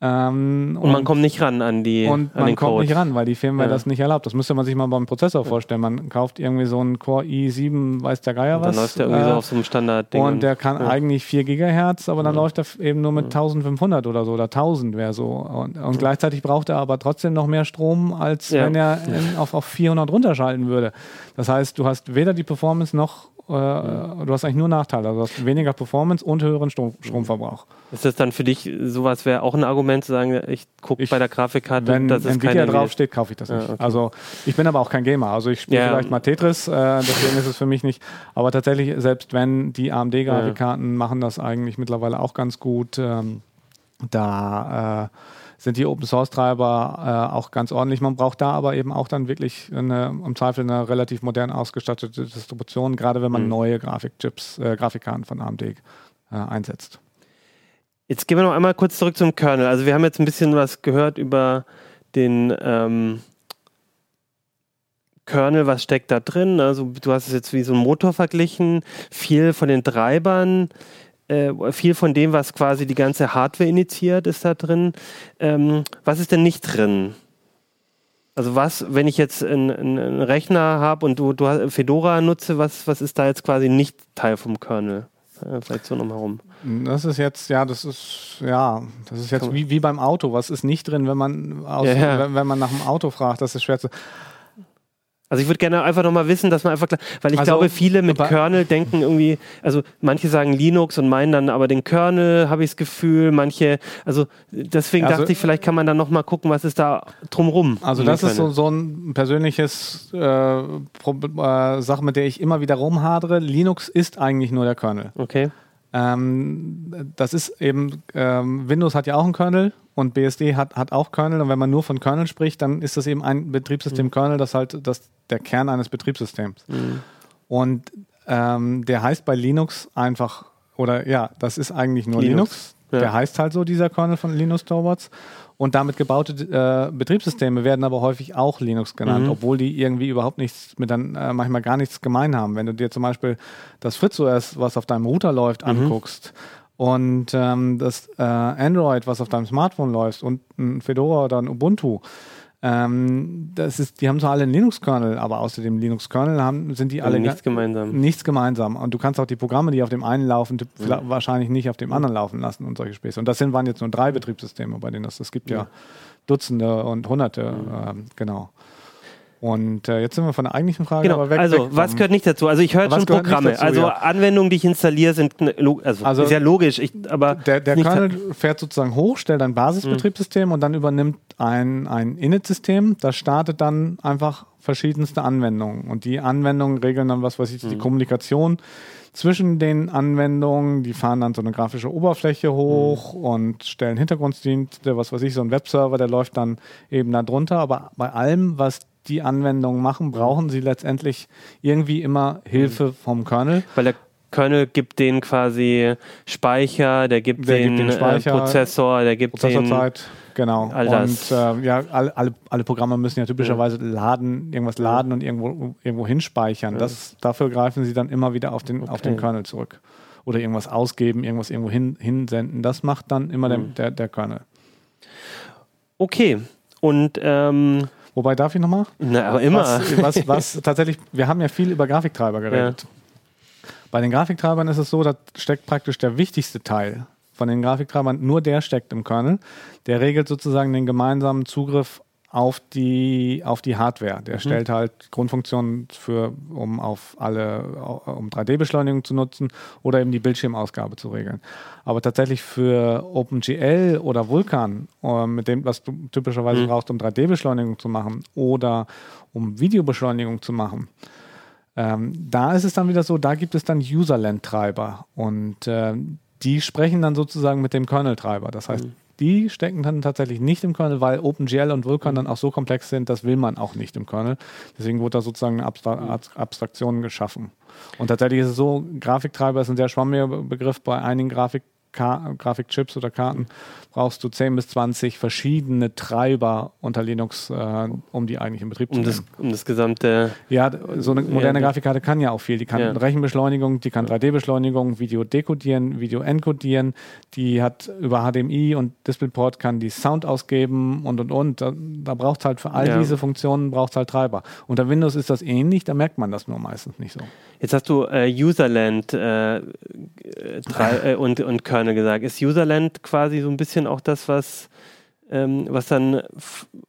ähm, und, und, man kommt nicht ran an die Und an man kommt Code. nicht ran, weil die Firmware ja. das nicht erlaubt. Das müsste man sich mal beim Prozessor vorstellen. Man kauft irgendwie so einen Core i7, weiß der Geier was. Dann läuft der irgendwie äh, so auf so einem Standard-Ding. Und der kann ja. eigentlich 4 Gigahertz, aber dann ja. läuft er eben nur mit 1500 oder so oder 1000 wäre so. Und, und gleichzeitig braucht er aber trotzdem noch mehr Strom, als wenn er in, auf, auf 400 runterschalten würde. Das heißt, du hast weder die Performance noch äh, du hast eigentlich nur Nachteile. Also du hast weniger Performance und höheren Strom, Stromverbrauch. Ist das dann für dich sowas, wäre auch ein Argument zu sagen, ich gucke bei der Grafikkarte, wenn dass es Nvidia draufsteht, kaufe ich das nicht. Ja, okay. Also ich bin aber auch kein Gamer. Also ich spiele ja. vielleicht mal Tetris, äh, deswegen ist es für mich nicht. Aber tatsächlich, selbst wenn die AMD-Grafikkarten machen das eigentlich mittlerweile auch ganz gut, ähm, da äh, sind die Open Source Treiber äh, auch ganz ordentlich. Man braucht da aber eben auch dann wirklich eine, im Zweifel eine relativ modern ausgestattete Distribution, gerade wenn man mhm. neue Grafikchips, äh, Grafikkarten von AMD äh, einsetzt. Jetzt gehen wir noch einmal kurz zurück zum Kernel. Also wir haben jetzt ein bisschen was gehört über den ähm, Kernel, was steckt da drin? Also du hast es jetzt wie so ein Motor verglichen, viel von den Treibern äh, viel von dem, was quasi die ganze Hardware initiiert, ist da drin. Ähm, was ist denn nicht drin? Also was, wenn ich jetzt einen, einen Rechner habe und du, du Fedora nutze, was, was ist da jetzt quasi nicht Teil vom Kernel? Vielleicht so nochmal rum. Das ist jetzt, ja, das ist, ja, das ist jetzt wie, wie beim Auto. Was ist nicht drin, wenn man, aus, ja, ja. Wenn, wenn, man nach dem Auto fragt? Das ist schwer zu. Also ich würde gerne einfach nochmal wissen, dass man einfach, weil ich also, glaube, viele mit Kernel denken irgendwie, also manche sagen Linux und meinen dann aber den Kernel, habe ich das Gefühl, manche, also deswegen also, dachte ich, vielleicht kann man dann nochmal gucken, was ist da drumrum. Also das ist so, so ein persönliches äh, äh, Sache, mit der ich immer wieder rumhadere. Linux ist eigentlich nur der Kernel. Okay. Ähm, das ist eben, ähm, Windows hat ja auch einen Kernel und BSD hat, hat auch Kernel. Und wenn man nur von Kernel spricht, dann ist das eben ein Betriebssystem-Kernel, das halt das, der Kern eines Betriebssystems. Mhm. Und ähm, der heißt bei Linux einfach, oder ja, das ist eigentlich nur Linux. Linux. Ja. Der heißt halt so, dieser Kernel von Linus Torvalds. Und damit gebaute äh, Betriebssysteme werden aber häufig auch Linux genannt, mhm. obwohl die irgendwie überhaupt nichts mit dann äh, manchmal gar nichts gemein haben. Wenn du dir zum Beispiel das FritzOS, was auf deinem Router läuft, mhm. anguckst und ähm, das äh, Android, was auf deinem Smartphone läuft und ein Fedora oder ein Ubuntu, ähm, das ist, die haben zwar alle einen Linux-Kernel, aber außer dem Linux-Kernel haben, sind die alle nichts gemeinsam. Nichts gemeinsam. Und du kannst auch die Programme, die auf dem einen laufen, ja. wahrscheinlich nicht auf dem anderen laufen lassen und solche Späße. Und das sind, waren jetzt nur drei Betriebssysteme, bei denen das, es gibt ja, ja Dutzende und Hunderte, mhm. ähm, genau. Und äh, jetzt sind wir von der eigentlichen Frage genau. aber weg. Also, weg was gehört nicht dazu? Also, ich höre schon Programme. Dazu, also, ja. Anwendungen, die ich installiere, sind also, also ist ja logisch. Ich, aber der, der Kernel fährt sozusagen hoch, stellt ein Basisbetriebssystem mhm. und dann übernimmt ein, ein Init-System. Das startet dann einfach verschiedenste Anwendungen. Und die Anwendungen regeln dann, was weiß ich, mhm. die Kommunikation zwischen den Anwendungen. Die fahren dann so eine grafische Oberfläche hoch mhm. und stellen Hintergrunddienste, was weiß ich, so ein Webserver, der läuft dann eben da drunter. Aber bei allem, was die Anwendungen machen, brauchen sie letztendlich irgendwie immer Hilfe vom Kernel. Weil der Kernel gibt denen quasi Speicher, der gibt der den, den Speicher, äh, Prozessor, der gibt Prozessorzeit. Den Genau. All. Und äh, ja, alle, alle, alle, Programme müssen ja typischerweise laden, irgendwas laden und irgendwo, irgendwo hinspeichern. Das, dafür greifen sie dann immer wieder auf den, okay. auf den Kernel zurück. Oder irgendwas ausgeben, irgendwas irgendwo hin, hinsenden. Das macht dann immer mhm. der, der, der Kernel. Okay. Und ähm Wobei darf ich nochmal? Na, aber immer. Was, was, was, tatsächlich, wir haben ja viel über Grafiktreiber geredet. Ja. Bei den Grafiktreibern ist es so, da steckt praktisch der wichtigste Teil von den Grafiktreibern, nur der steckt im Kernel. Der regelt sozusagen den gemeinsamen Zugriff auf die, auf die Hardware. Der mhm. stellt halt Grundfunktionen für, um auf alle, um 3D-Beschleunigung zu nutzen oder eben die Bildschirmausgabe zu regeln. Aber tatsächlich für OpenGL oder Vulkan, äh, mit dem, was du typischerweise mhm. brauchst, um 3D-Beschleunigung zu machen oder um Videobeschleunigung zu machen, ähm, da ist es dann wieder so, da gibt es dann Userland-Treiber und äh, die sprechen dann sozusagen mit dem Kernel-Treiber. Das heißt, mhm. Die stecken dann tatsächlich nicht im Kernel, weil OpenGL und Vulkan dann auch so komplex sind, das will man auch nicht im Kernel. Deswegen wurde da sozusagen eine Abstra. Abstraktion geschaffen. Und tatsächlich ist es so, Grafiktreiber ist ein sehr schwammiger Begriff bei einigen Grafik Grafikchips oder Karten brauchst du 10 bis 20 verschiedene Treiber unter Linux, äh, um die eigentlich in Betrieb um zu nehmen. Das, um das gesamte. Ja, so eine moderne ja, Grafikkarte kann ja auch viel. Die kann ja. Rechenbeschleunigung, die kann 3D-Beschleunigung, Video dekodieren, Video encodieren, die hat über HDMI und DisplayPort kann die Sound ausgeben und und und. Da, da braucht es halt für all ja. diese Funktionen braucht halt Treiber. Unter Windows ist das ähnlich, da merkt man das nur meistens nicht so. Jetzt hast du äh, Userland äh, äh, und, und Kernel gesagt. Ist Userland quasi so ein bisschen bisschen auch das, was, ähm, was dann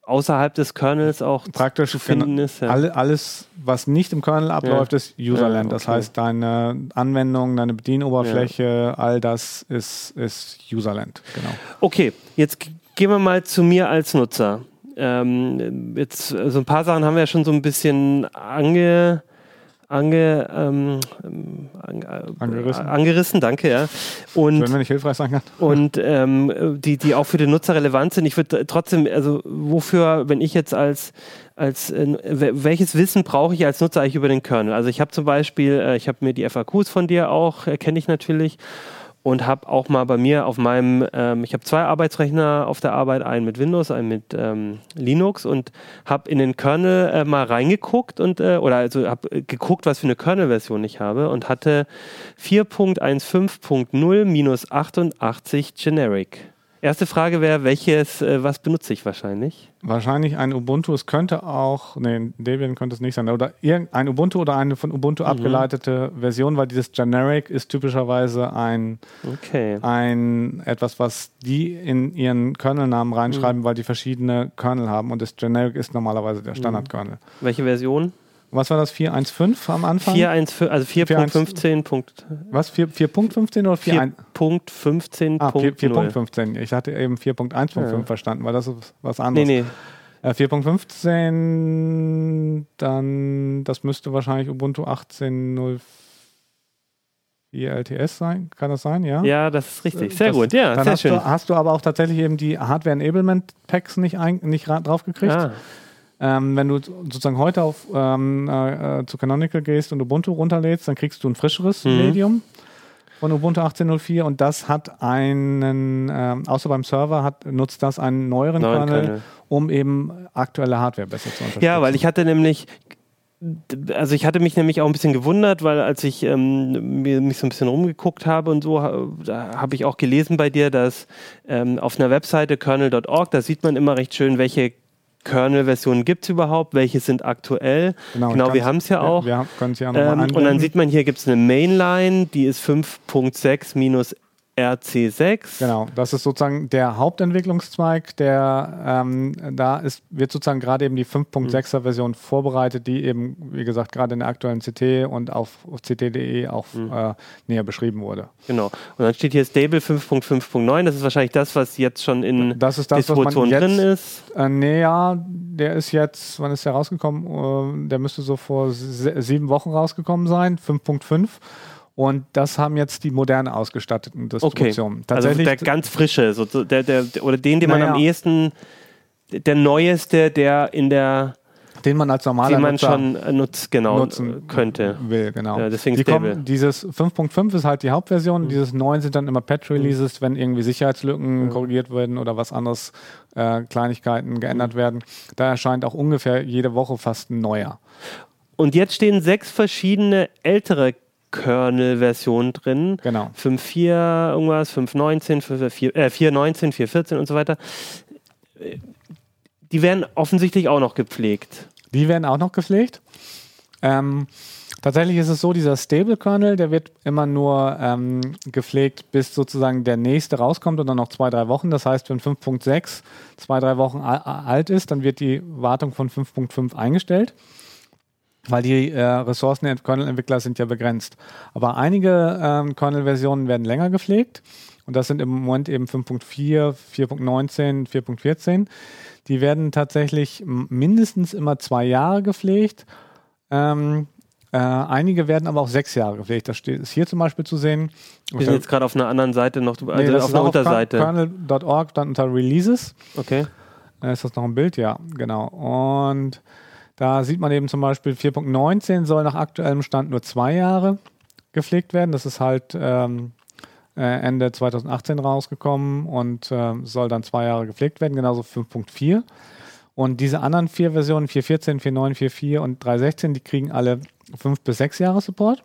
außerhalb des Kernels auch Praktisch zu finden genau, ist. Ja. Alle, alles, was nicht im Kernel abläuft, ja. ist Userland. Ja, okay. Das heißt, deine Anwendung, deine Bedienoberfläche, all das ist, ist Userland. Genau. Okay, jetzt gehen wir mal zu mir als Nutzer. Ähm, jetzt, so also ein paar Sachen haben wir ja schon so ein bisschen ange ange, ähm, angerissen. angerissen, danke, ja. Und, wenn ich hilfreich sein kann. Und ähm, die, die auch für den Nutzer relevant sind. Ich würde trotzdem, also wofür, wenn ich jetzt als, als äh, welches Wissen brauche ich als Nutzer eigentlich über den Kernel? Also ich habe zum Beispiel, äh, ich habe mir die FAQs von dir auch, äh, kenne ich natürlich und habe auch mal bei mir auf meinem, ähm, ich habe zwei Arbeitsrechner auf der Arbeit, einen mit Windows, einen mit ähm, Linux und habe in den Kernel äh, mal reingeguckt und äh, oder also habe geguckt, was für eine Kernel-Version ich habe und hatte 4.15.0 minus 88 Generic. Erste Frage wäre, welches, äh, was benutze ich wahrscheinlich? Wahrscheinlich ein Ubuntu. Es könnte auch, nee, Debian könnte es nicht sein, oder irgendein Ubuntu oder eine von Ubuntu mhm. abgeleitete Version, weil dieses Generic ist typischerweise ein, okay. ein etwas, was die in ihren Kernelnamen reinschreiben, mhm. weil die verschiedene Kernel haben und das Generic ist normalerweise der mhm. Standardkernel. Welche Version? Was war das? 4.1.5 am Anfang? 4.1.5, also 4.15. Was? 4.15 oder 4.15? Ah, 4.15. Ich hatte eben 4.1.5 ja. verstanden, weil das ist was anderes. Nee, nee. Äh, 4.15, dann, das müsste wahrscheinlich Ubuntu 18.04 LTS sein. Kann das sein? Ja, ja das ist richtig. Sehr das, gut, ja, sehr hast schön. Du, hast du aber auch tatsächlich eben die Hardware-Enablement-Packs nicht, nicht draufgekriegt. Ah. Ähm, wenn du sozusagen heute auf, ähm, äh, äh, zu Canonical gehst und Ubuntu runterlädst, dann kriegst du ein frischeres mhm. Medium von Ubuntu 18.04 und das hat einen, äh, außer beim Server, hat, nutzt das einen neueren Neuen Kernel, Kernel, um eben aktuelle Hardware besser zu unterstützen. Ja, weil ich hatte nämlich also ich hatte mich nämlich auch ein bisschen gewundert, weil als ich ähm, mich so ein bisschen rumgeguckt habe und so, da habe ich auch gelesen bei dir, dass ähm, auf einer Webseite kernel.org, da sieht man immer recht schön, welche Kernel-Versionen gibt es überhaupt, welche sind aktuell. Genau, genau wir haben es ja auch. Wir können es ja ähm, Und dann sieht man hier gibt es eine Mainline, die ist 5.6 minus RC6. Genau, das ist sozusagen der Hauptentwicklungszweig, der ähm, da ist, wird sozusagen gerade eben die 5.6er Version vorbereitet, die eben, wie gesagt, gerade in der aktuellen CT und auf, auf ct.de auch mhm. äh, näher beschrieben wurde. Genau. Und dann steht hier Stable 5.5.9, das ist wahrscheinlich das, was jetzt schon in das ist das, Distribution jetzt, drin ist. Äh, nee, ja, der ist jetzt, wann ist der rausgekommen? Äh, der müsste so vor sieben Wochen rausgekommen sein, 5.5. Und das haben jetzt die moderne ausgestatteten Distributionen. Okay. Also der ganz frische, so, der, der, oder den, den naja. man am ehesten, der neueste, der in der den man als normaler den man Nutzer schon äh, nutzt, genau, nutzen könnte. Will, genau. Ja, deswegen die kommen, dieses 5.5 ist halt die Hauptversion, mhm. dieses 9 sind dann immer Patch-Releases, mhm. wenn irgendwie Sicherheitslücken mhm. korrigiert werden oder was anderes, äh, Kleinigkeiten geändert mhm. werden. Da erscheint auch ungefähr jede Woche fast ein neuer. Und jetzt stehen sechs verschiedene ältere Kernel-Version drin. Genau. 5.4 irgendwas, 5.19, 4, äh, 4.19, 4.14 und so weiter. Die werden offensichtlich auch noch gepflegt. Die werden auch noch gepflegt. Ähm, tatsächlich ist es so, dieser Stable-Kernel, der wird immer nur ähm, gepflegt, bis sozusagen der nächste rauskommt und dann noch zwei, drei Wochen. Das heißt, wenn 5.6 zwei, drei Wochen alt ist, dann wird die Wartung von 5.5 eingestellt weil die äh, Ressourcen der Kernel-Entwickler sind ja begrenzt. Aber einige ähm, Kernel-Versionen werden länger gepflegt und das sind im Moment eben 5.4, 4.19, 4.14. Die werden tatsächlich mindestens immer zwei Jahre gepflegt. Ähm, äh, einige werden aber auch sechs Jahre gepflegt. Das steht, ist hier zum Beispiel zu sehen. Wir sind jetzt gerade auf einer anderen Seite noch, also nee, auf einer Unterseite. Kernel.org, dann unter Releases. Okay. Äh, ist das noch ein Bild? Ja, genau. Und da sieht man eben zum Beispiel 4.19 soll nach aktuellem Stand nur zwei Jahre gepflegt werden. Das ist halt ähm, äh, Ende 2018 rausgekommen und äh, soll dann zwei Jahre gepflegt werden, genauso 5.4. Und diese anderen vier Versionen, 4.14, 4.9, 4.4 und 3.16, die kriegen alle fünf bis sechs Jahre Support.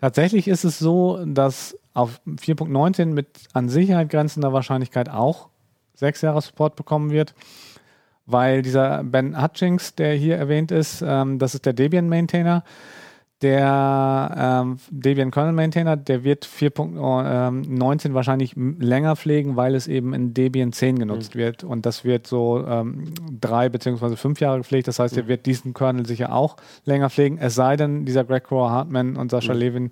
Tatsächlich ist es so, dass auf 4.19 mit an Sicherheit grenzender Wahrscheinlichkeit auch sechs Jahre Support bekommen wird weil dieser Ben Hutchings, der hier erwähnt ist, ähm, das ist der Debian-Maintainer. Der ähm, Debian Kernel Maintainer, der wird 4.19 ähm, wahrscheinlich länger pflegen, weil es eben in Debian 10 genutzt mhm. wird. Und das wird so ähm, drei beziehungsweise fünf Jahre gepflegt. Das heißt, mhm. er wird diesen Kernel sicher auch länger pflegen. Es sei denn, dieser Greg Rohr Hartman und Sascha mhm. Levin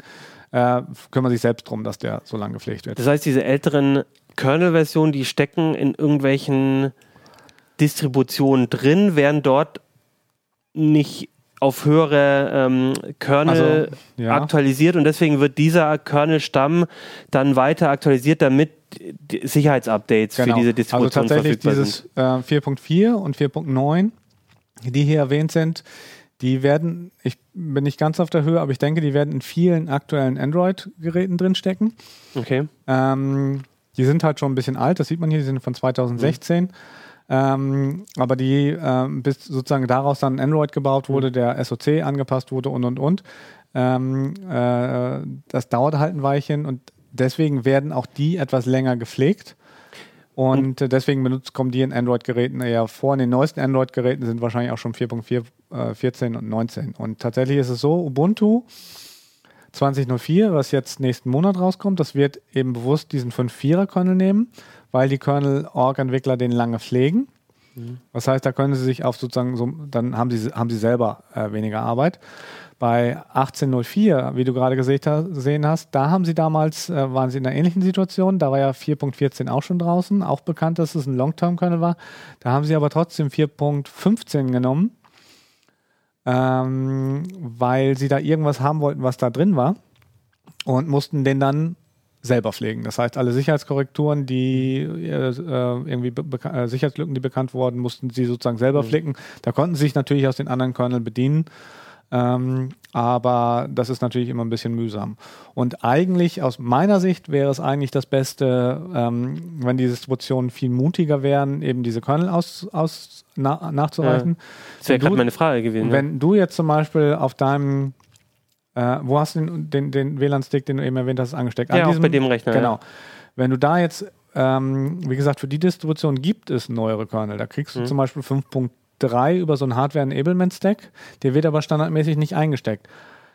äh, kümmern sich selbst darum, dass der so lange gepflegt wird. Das heißt, diese älteren Kernel-Versionen, die stecken in irgendwelchen Distribution drin, werden dort nicht auf höhere ähm, Kernel also, ja. aktualisiert und deswegen wird dieser Kernelstamm dann weiter aktualisiert, damit Sicherheitsupdates genau. für diese Distribution also tatsächlich dieses. Äh, 4.4 und 4.9, die hier erwähnt sind, die werden, ich bin nicht ganz auf der Höhe, aber ich denke, die werden in vielen aktuellen Android-Geräten drinstecken. Okay. Ähm, die sind halt schon ein bisschen alt, das sieht man hier, die sind von 2016. Mhm. Ähm, aber die äh, bis sozusagen daraus dann Android gebaut wurde, mhm. der SOC angepasst wurde und und und. Ähm, äh, das dauert halt ein Weilchen und deswegen werden auch die etwas länger gepflegt. Und äh, deswegen benutzt, kommen die in Android-Geräten eher vor. In den neuesten Android-Geräten sind wahrscheinlich auch schon 4.4, äh, 14 und 19. Und tatsächlich ist es so, Ubuntu 2004, was jetzt nächsten Monat rauskommt, das wird eben bewusst diesen 5.4er-Kernel nehmen, weil die Kernel-Org-Entwickler den lange pflegen. Mhm. Das heißt, da können sie sich auf sozusagen so, dann haben sie, haben sie selber äh, weniger Arbeit. Bei 1804, wie du gerade gesehen hast, da haben sie damals, äh, waren sie in einer ähnlichen Situation. Da war ja 4.14 auch schon draußen, auch bekannt, dass es ein Long-Term-Kernel war. Da haben sie aber trotzdem 4.15 genommen, ähm, weil sie da irgendwas haben wollten, was da drin war und mussten den dann selber pflegen. Das heißt, alle Sicherheitskorrekturen, die äh, irgendwie äh, Sicherheitslücken, die bekannt wurden, mussten sie sozusagen selber mhm. flicken. Da konnten sie sich natürlich aus den anderen Kernel bedienen. Ähm, aber das ist natürlich immer ein bisschen mühsam. Und eigentlich aus meiner Sicht wäre es eigentlich das Beste, ähm, wenn die Distributionen viel mutiger wären, eben diese Kernel aus, aus na, nachzureichen. Ja. Das wäre gerade meine Frage gewesen. Wenn ja. du jetzt zum Beispiel auf deinem äh, wo hast du den, den, den WLAN-Stick, den du eben erwähnt hast, angesteckt? Ja, diesem, auch bei dem Rechner. Genau. Ja. Wenn du da jetzt, ähm, wie gesagt, für die Distribution gibt es neuere Kernel. Da kriegst du mhm. zum Beispiel 5.3 über so einen Hardware-Enablement-Stack. Der wird aber standardmäßig nicht eingesteckt.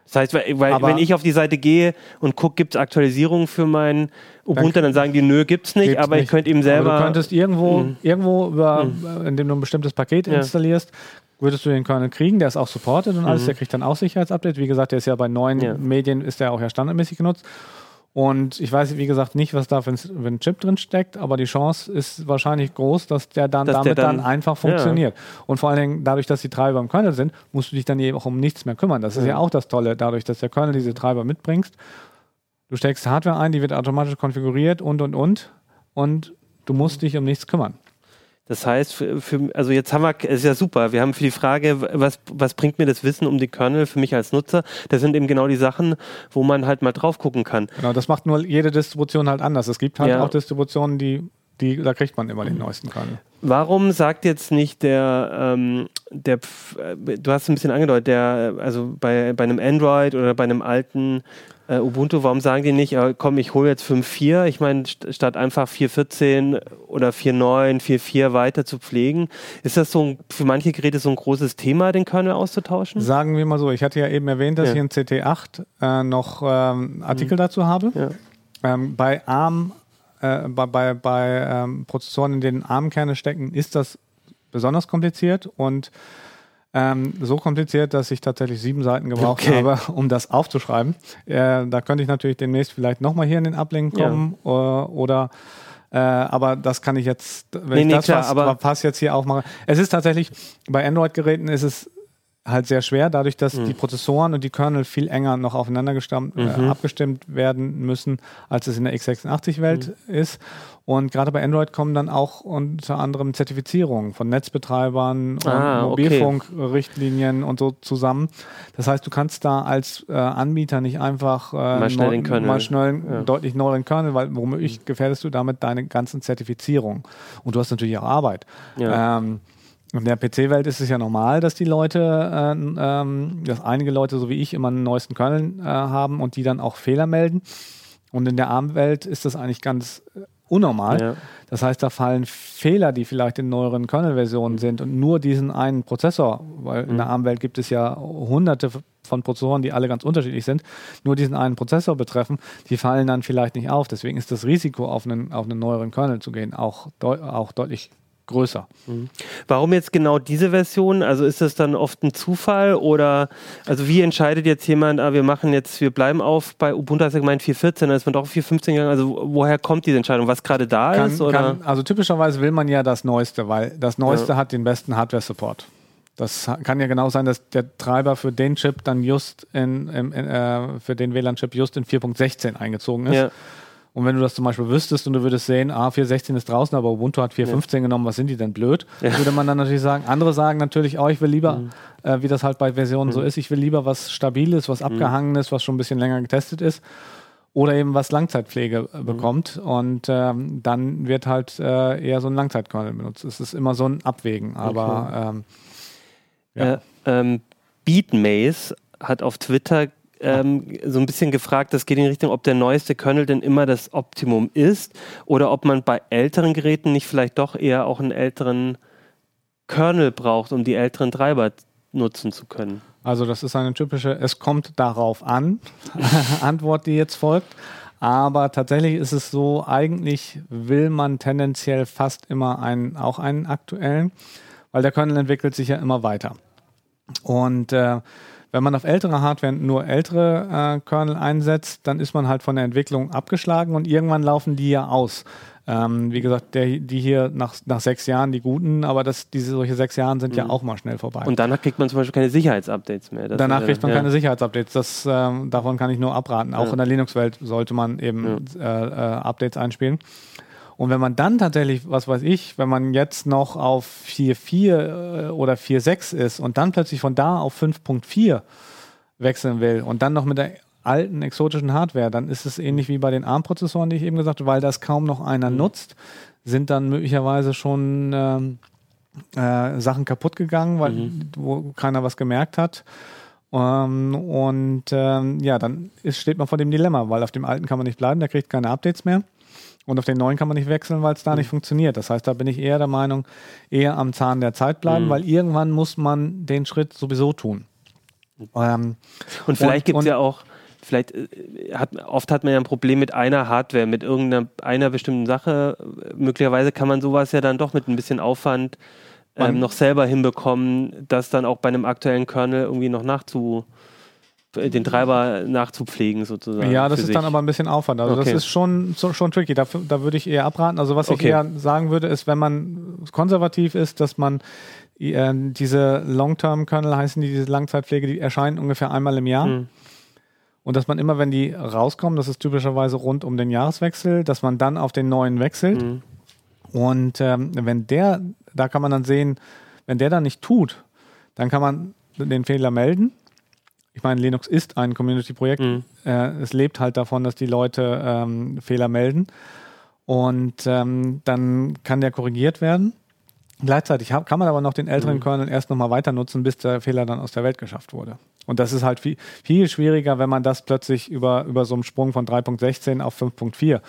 Das heißt, weil, weil wenn ich auf die Seite gehe und gucke, gibt es Aktualisierungen für mein Ubuntu, dann, sagen die, nö, gibt es nicht, aber nicht. ich könnte eben selber. Aber du könntest irgendwo, mhm. irgendwo über, mhm. indem du ein bestimmtes Paket ja. installierst, würdest du den Kernel kriegen, der ist auch supported und alles, mhm. der kriegt dann auch Sicherheitsupdate. Wie gesagt, der ist ja bei neuen ja. Medien, ist der auch ja standardmäßig genutzt. Und ich weiß, wie gesagt, nicht, was da für ein, Chip drin steckt, aber die Chance ist wahrscheinlich groß, dass der dann dass damit der dann, dann, einfach funktioniert. Ja. Und vor allen Dingen, dadurch, dass die Treiber im Kernel sind, musst du dich dann eben auch um nichts mehr kümmern. Das ist ja, ja auch das Tolle, dadurch, dass der Kernel diese Treiber mitbringst. Du steckst Hardware ein, die wird automatisch konfiguriert und und und. Und du musst dich um nichts kümmern. Das heißt, für, für, also jetzt haben wir, es ist ja super, wir haben für die Frage, was, was bringt mir das Wissen um die Kernel für mich als Nutzer? Das sind eben genau die Sachen, wo man halt mal drauf gucken kann. Genau, das macht nur jede Distribution halt anders. Es gibt halt ja. auch Distributionen, die, die, da kriegt man immer den neuesten Kernel. Warum sagt jetzt nicht der, ähm, der, äh, du hast ein bisschen angedeutet, der, also bei, bei einem Android oder bei einem alten äh, Ubuntu, warum sagen die nicht, äh, komm, ich hole jetzt 5.4, ich meine, st statt einfach 4.14 oder 4.9, 4.4 weiter zu pflegen, ist das so ein, für manche Geräte so ein großes Thema, den Kernel auszutauschen? Sagen wir mal so, ich hatte ja eben erwähnt, dass ja. ich in CT8 äh, noch ähm, Artikel mhm. dazu habe. Ja. Ähm, bei ARM, äh, bei, bei, bei ähm, Prozessoren, in denen ARM-Kerne stecken, ist das besonders kompliziert und ähm, so kompliziert, dass ich tatsächlich sieben Seiten gebraucht okay. habe, um das aufzuschreiben. Äh, da könnte ich natürlich demnächst vielleicht nochmal hier in den Ablink kommen ja. äh, oder äh, aber das kann ich jetzt, wenn nee, ich nee, das klar, was, aber Pass jetzt hier auch mache. Es ist tatsächlich, bei Android-Geräten ist es halt sehr schwer, dadurch, dass mhm. die Prozessoren und die Kernel viel enger noch aufeinander gestammt, äh, mhm. äh, abgestimmt werden müssen, als es in der x86-Welt mhm. ist. Und gerade bei Android kommen dann auch unter anderem Zertifizierungen von Netzbetreibern ah, und Mobilfunkrichtlinien okay. und so zusammen. Das heißt, du kannst da als äh, Anbieter nicht einfach äh, mal schnell, den Kernel. Mal schnell ja. deutlich neueren Kernel, weil womöglich gefährdest du damit deine ganzen Zertifizierungen. Und du hast natürlich auch Arbeit. Ja. Ähm, in der PC-Welt ist es ja normal, dass die Leute, äh, ähm, dass einige Leute, so wie ich, immer einen neuesten Kernel äh, haben und die dann auch Fehler melden. Und in der ARM-Welt ist das eigentlich ganz äh, unnormal. Ja. Das heißt, da fallen Fehler, die vielleicht in neueren Kernel-Versionen sind und nur diesen einen Prozessor, weil mhm. in der mhm. ARM-Welt gibt es ja hunderte von Prozessoren, die alle ganz unterschiedlich sind, nur diesen einen Prozessor betreffen, die fallen dann vielleicht nicht auf. Deswegen ist das Risiko, auf einen, auf einen neueren Kernel zu gehen, auch, deu auch deutlich größer. Mhm. Warum jetzt genau diese Version? Also ist das dann oft ein Zufall oder also wie entscheidet jetzt jemand, ah, wir machen jetzt, wir bleiben auf bei Ubuntu hast du gemeint 4.14, dann ist man doch auf 4.15 gegangen. Also woher kommt diese Entscheidung? Was gerade da kann, ist? Oder? Kann, also typischerweise will man ja das Neueste, weil das Neueste ja. hat den besten Hardware-Support. Das kann ja genau sein, dass der Treiber für den Chip dann just in, in, in äh, für den WLAN-Chip just in 4.16 eingezogen ist. Ja. Und wenn du das zum Beispiel wüsstest und du würdest sehen, ah, 4.16 ist draußen, aber Ubuntu hat 4.15 ja. genommen, was sind die denn blöd? Ja. Würde man dann natürlich sagen. Andere sagen natürlich, oh, ich will lieber, mhm. äh, wie das halt bei Versionen mhm. so ist, ich will lieber was Stabiles, was mhm. Abgehangenes, was schon ein bisschen länger getestet ist. Oder eben was Langzeitpflege äh, mhm. bekommt. Und ähm, dann wird halt äh, eher so ein Langzeitkernel benutzt. Es ist immer so ein Abwägen. Aber okay. ähm, ja. Äh, ähm, Beatmaze hat auf Twitter ähm, so ein bisschen gefragt, das geht in Richtung, ob der neueste Kernel denn immer das Optimum ist oder ob man bei älteren Geräten nicht vielleicht doch eher auch einen älteren Kernel braucht, um die älteren Treiber nutzen zu können. Also das ist eine typische, es kommt darauf an, Antwort, die jetzt folgt. Aber tatsächlich ist es so, eigentlich will man tendenziell fast immer einen, auch einen aktuellen, weil der Kernel entwickelt sich ja immer weiter. Und äh, wenn man auf ältere Hardware nur ältere äh, Kernel einsetzt, dann ist man halt von der Entwicklung abgeschlagen und irgendwann laufen die ja aus. Ähm, wie gesagt, der, die hier nach, nach sechs Jahren, die guten, aber das, diese solche sechs Jahren sind mhm. ja auch mal schnell vorbei. Und danach kriegt man zum Beispiel keine Sicherheitsupdates mehr. Das danach kriegt man ja. keine Sicherheitsupdates. Das, ähm, davon kann ich nur abraten. Auch ja. in der Linux-Welt sollte man eben ja. äh, äh, Updates einspielen. Und wenn man dann tatsächlich, was weiß ich, wenn man jetzt noch auf 4.4 äh, oder 4.6 ist und dann plötzlich von da auf 5.4 wechseln will und dann noch mit der alten exotischen Hardware, dann ist es ähnlich wie bei den ARM-Prozessoren, die ich eben gesagt habe, weil das kaum noch einer mhm. nutzt, sind dann möglicherweise schon ähm, äh, Sachen kaputt gegangen, weil mhm. wo keiner was gemerkt hat. Ähm, und ähm, ja, dann ist, steht man vor dem Dilemma, weil auf dem alten kann man nicht bleiben, der kriegt keine Updates mehr. Und auf den neuen kann man nicht wechseln, weil es da mhm. nicht funktioniert. Das heißt, da bin ich eher der Meinung, eher am Zahn der Zeit bleiben, mhm. weil irgendwann muss man den Schritt sowieso tun. Ähm, und vielleicht gibt es ja auch vielleicht äh, hat, oft hat man ja ein Problem mit einer Hardware, mit irgendeiner einer bestimmten Sache. Möglicherweise kann man sowas ja dann doch mit ein bisschen Aufwand ähm, noch selber hinbekommen, das dann auch bei einem aktuellen Kernel irgendwie noch nachzu den Treiber nachzupflegen sozusagen. Ja, das ist sich. dann aber ein bisschen Aufwand. Also okay. das ist schon, so, schon tricky. Da, da würde ich eher abraten. Also was okay. ich eher sagen würde, ist, wenn man konservativ ist, dass man äh, diese Long-Term-Kernel heißen die, diese Langzeitpflege, die erscheinen ungefähr einmal im Jahr. Hm. Und dass man immer, wenn die rauskommen, das ist typischerweise rund um den Jahreswechsel, dass man dann auf den neuen wechselt. Mhm. Und ähm, wenn der, da kann man dann sehen, wenn der dann nicht tut, dann kann man den Fehler melden. Ich meine, Linux ist ein Community-Projekt. Mhm. Äh, es lebt halt davon, dass die Leute ähm, Fehler melden. Und ähm, dann kann der korrigiert werden. Gleichzeitig kann man aber noch den älteren mhm. Kernel erst nochmal weiter nutzen, bis der Fehler dann aus der Welt geschafft wurde. Und das ist halt viel, viel schwieriger, wenn man das plötzlich über, über so einen Sprung von 3.16 auf 5.4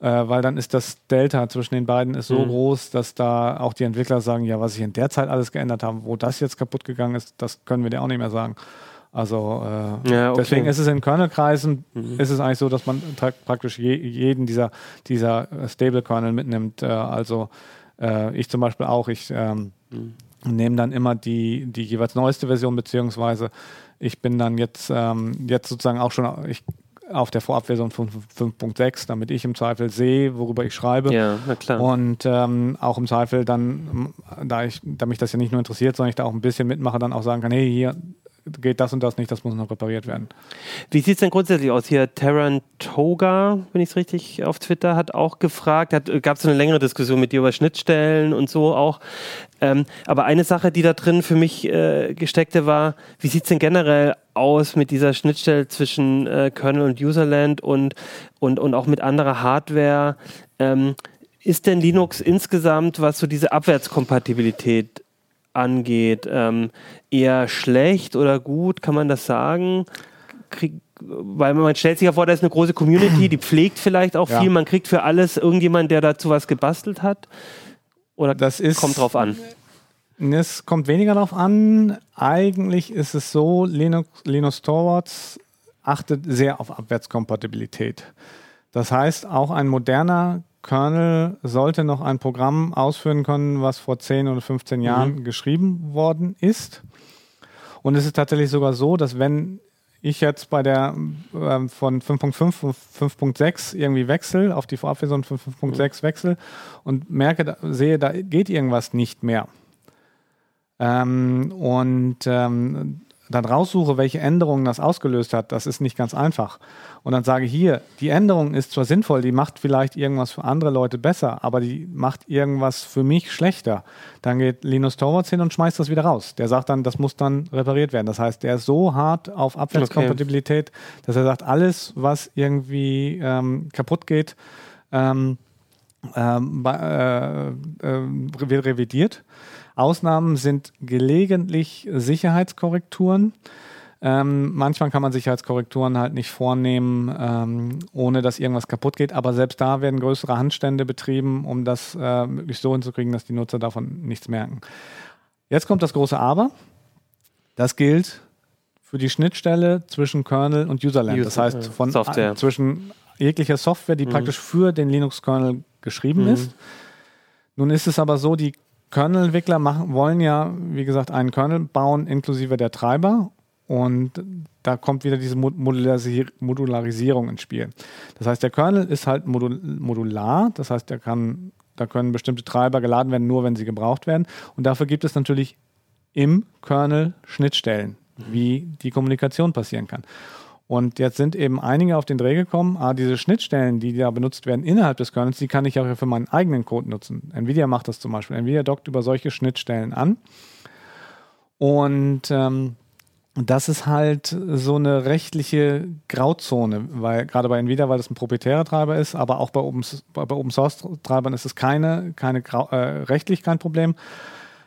äh, weil dann ist das Delta zwischen den beiden ist so mhm. groß, dass da auch die Entwickler sagen, ja, was sich in der Zeit alles geändert haben, wo das jetzt kaputt gegangen ist, das können wir dir auch nicht mehr sagen. Also äh, ja, okay. deswegen ist es in Kernelkreisen mhm. ist es eigentlich so, dass man praktisch je, jeden dieser, dieser Stable-Kernel mitnimmt. Äh, also äh, ich zum Beispiel auch, ich ähm, mhm. nehme dann immer die, die jeweils neueste Version, beziehungsweise ich bin dann jetzt, ähm, jetzt sozusagen auch schon ich, auf der Vorabversion von 5.6, damit ich im Zweifel sehe, worüber ich schreibe. Ja, na klar. Und ähm, auch im Zweifel dann, da ich, da mich das ja nicht nur interessiert, sondern ich da auch ein bisschen mitmache, dann auch sagen kann, hey, hier, geht das und das nicht, das muss noch repariert werden. Wie sieht es denn grundsätzlich aus? Hier Terran Toga, wenn ich es richtig auf Twitter, hat auch gefragt, gab es eine längere Diskussion mit dir über Schnittstellen und so auch. Ähm, aber eine Sache, die da drin für mich äh, gesteckte war, wie sieht es denn generell aus mit dieser Schnittstelle zwischen äh, Kernel und Userland und, und, und auch mit anderer Hardware? Ähm, ist denn Linux insgesamt, was so diese Abwärtskompatibilität angeht, ähm, eher schlecht oder gut, kann man das sagen? Krieg, weil man stellt sich ja vor, da ist eine große Community, die pflegt vielleicht auch ja. viel, man kriegt für alles irgendjemand, der dazu was gebastelt hat. Oder das ist, kommt drauf an? Es kommt weniger darauf an. Eigentlich ist es so, Linux, Linux Torvalds achtet sehr auf Abwärtskompatibilität. Das heißt, auch ein moderner Kernel sollte noch ein Programm ausführen können, was vor 10 oder 15 Jahren mhm. geschrieben worden ist. Und es ist tatsächlich sogar so, dass wenn ich jetzt bei der äh, von 5.5 auf 5.6 irgendwie wechsle, auf die Vorabversion von 5.6 mhm. wechsle und merke, da, sehe, da geht irgendwas nicht mehr. Ähm, und ähm, dann raussuche, welche Änderungen das ausgelöst hat, das ist nicht ganz einfach. Und dann sage hier, die Änderung ist zwar sinnvoll, die macht vielleicht irgendwas für andere Leute besser, aber die macht irgendwas für mich schlechter. Dann geht Linus Torvalds hin und schmeißt das wieder raus. Der sagt dann, das muss dann repariert werden. Das heißt, der ist so hart auf Abwärtskompatibilität, okay. dass er sagt, alles, was irgendwie ähm, kaputt geht, ähm, ähm, äh, äh, wird revidiert. Ausnahmen sind gelegentlich Sicherheitskorrekturen. Ähm, manchmal kann man Sicherheitskorrekturen halt nicht vornehmen, ähm, ohne dass irgendwas kaputt geht. Aber selbst da werden größere Handstände betrieben, um das äh, möglichst so hinzukriegen, dass die Nutzer davon nichts merken. Jetzt kommt das große Aber. Das gilt für die Schnittstelle zwischen Kernel und Userland. User, das heißt, von, Software. zwischen jeglicher Software, die mhm. praktisch für den Linux-Kernel geschrieben mhm. ist. Nun ist es aber so, die Kernel-Entwickler wollen ja, wie gesagt, einen Kernel bauen inklusive der Treiber. Und da kommt wieder diese Modularisierung ins Spiel. Das heißt, der Kernel ist halt modular. Das heißt, kann, da können bestimmte Treiber geladen werden, nur wenn sie gebraucht werden. Und dafür gibt es natürlich im Kernel Schnittstellen, wie die Kommunikation passieren kann. Und jetzt sind eben einige auf den Dreh gekommen, ah, diese Schnittstellen, die da benutzt werden innerhalb des Kernels, die kann ich auch für meinen eigenen Code nutzen. Nvidia macht das zum Beispiel. Nvidia dockt über solche Schnittstellen an. Und ähm, das ist halt so eine rechtliche Grauzone, weil gerade bei Nvidia, weil das ein proprietärer Treiber ist, aber auch bei Open, bei Open Source Treibern ist es keine, keine äh, rechtlich kein Problem.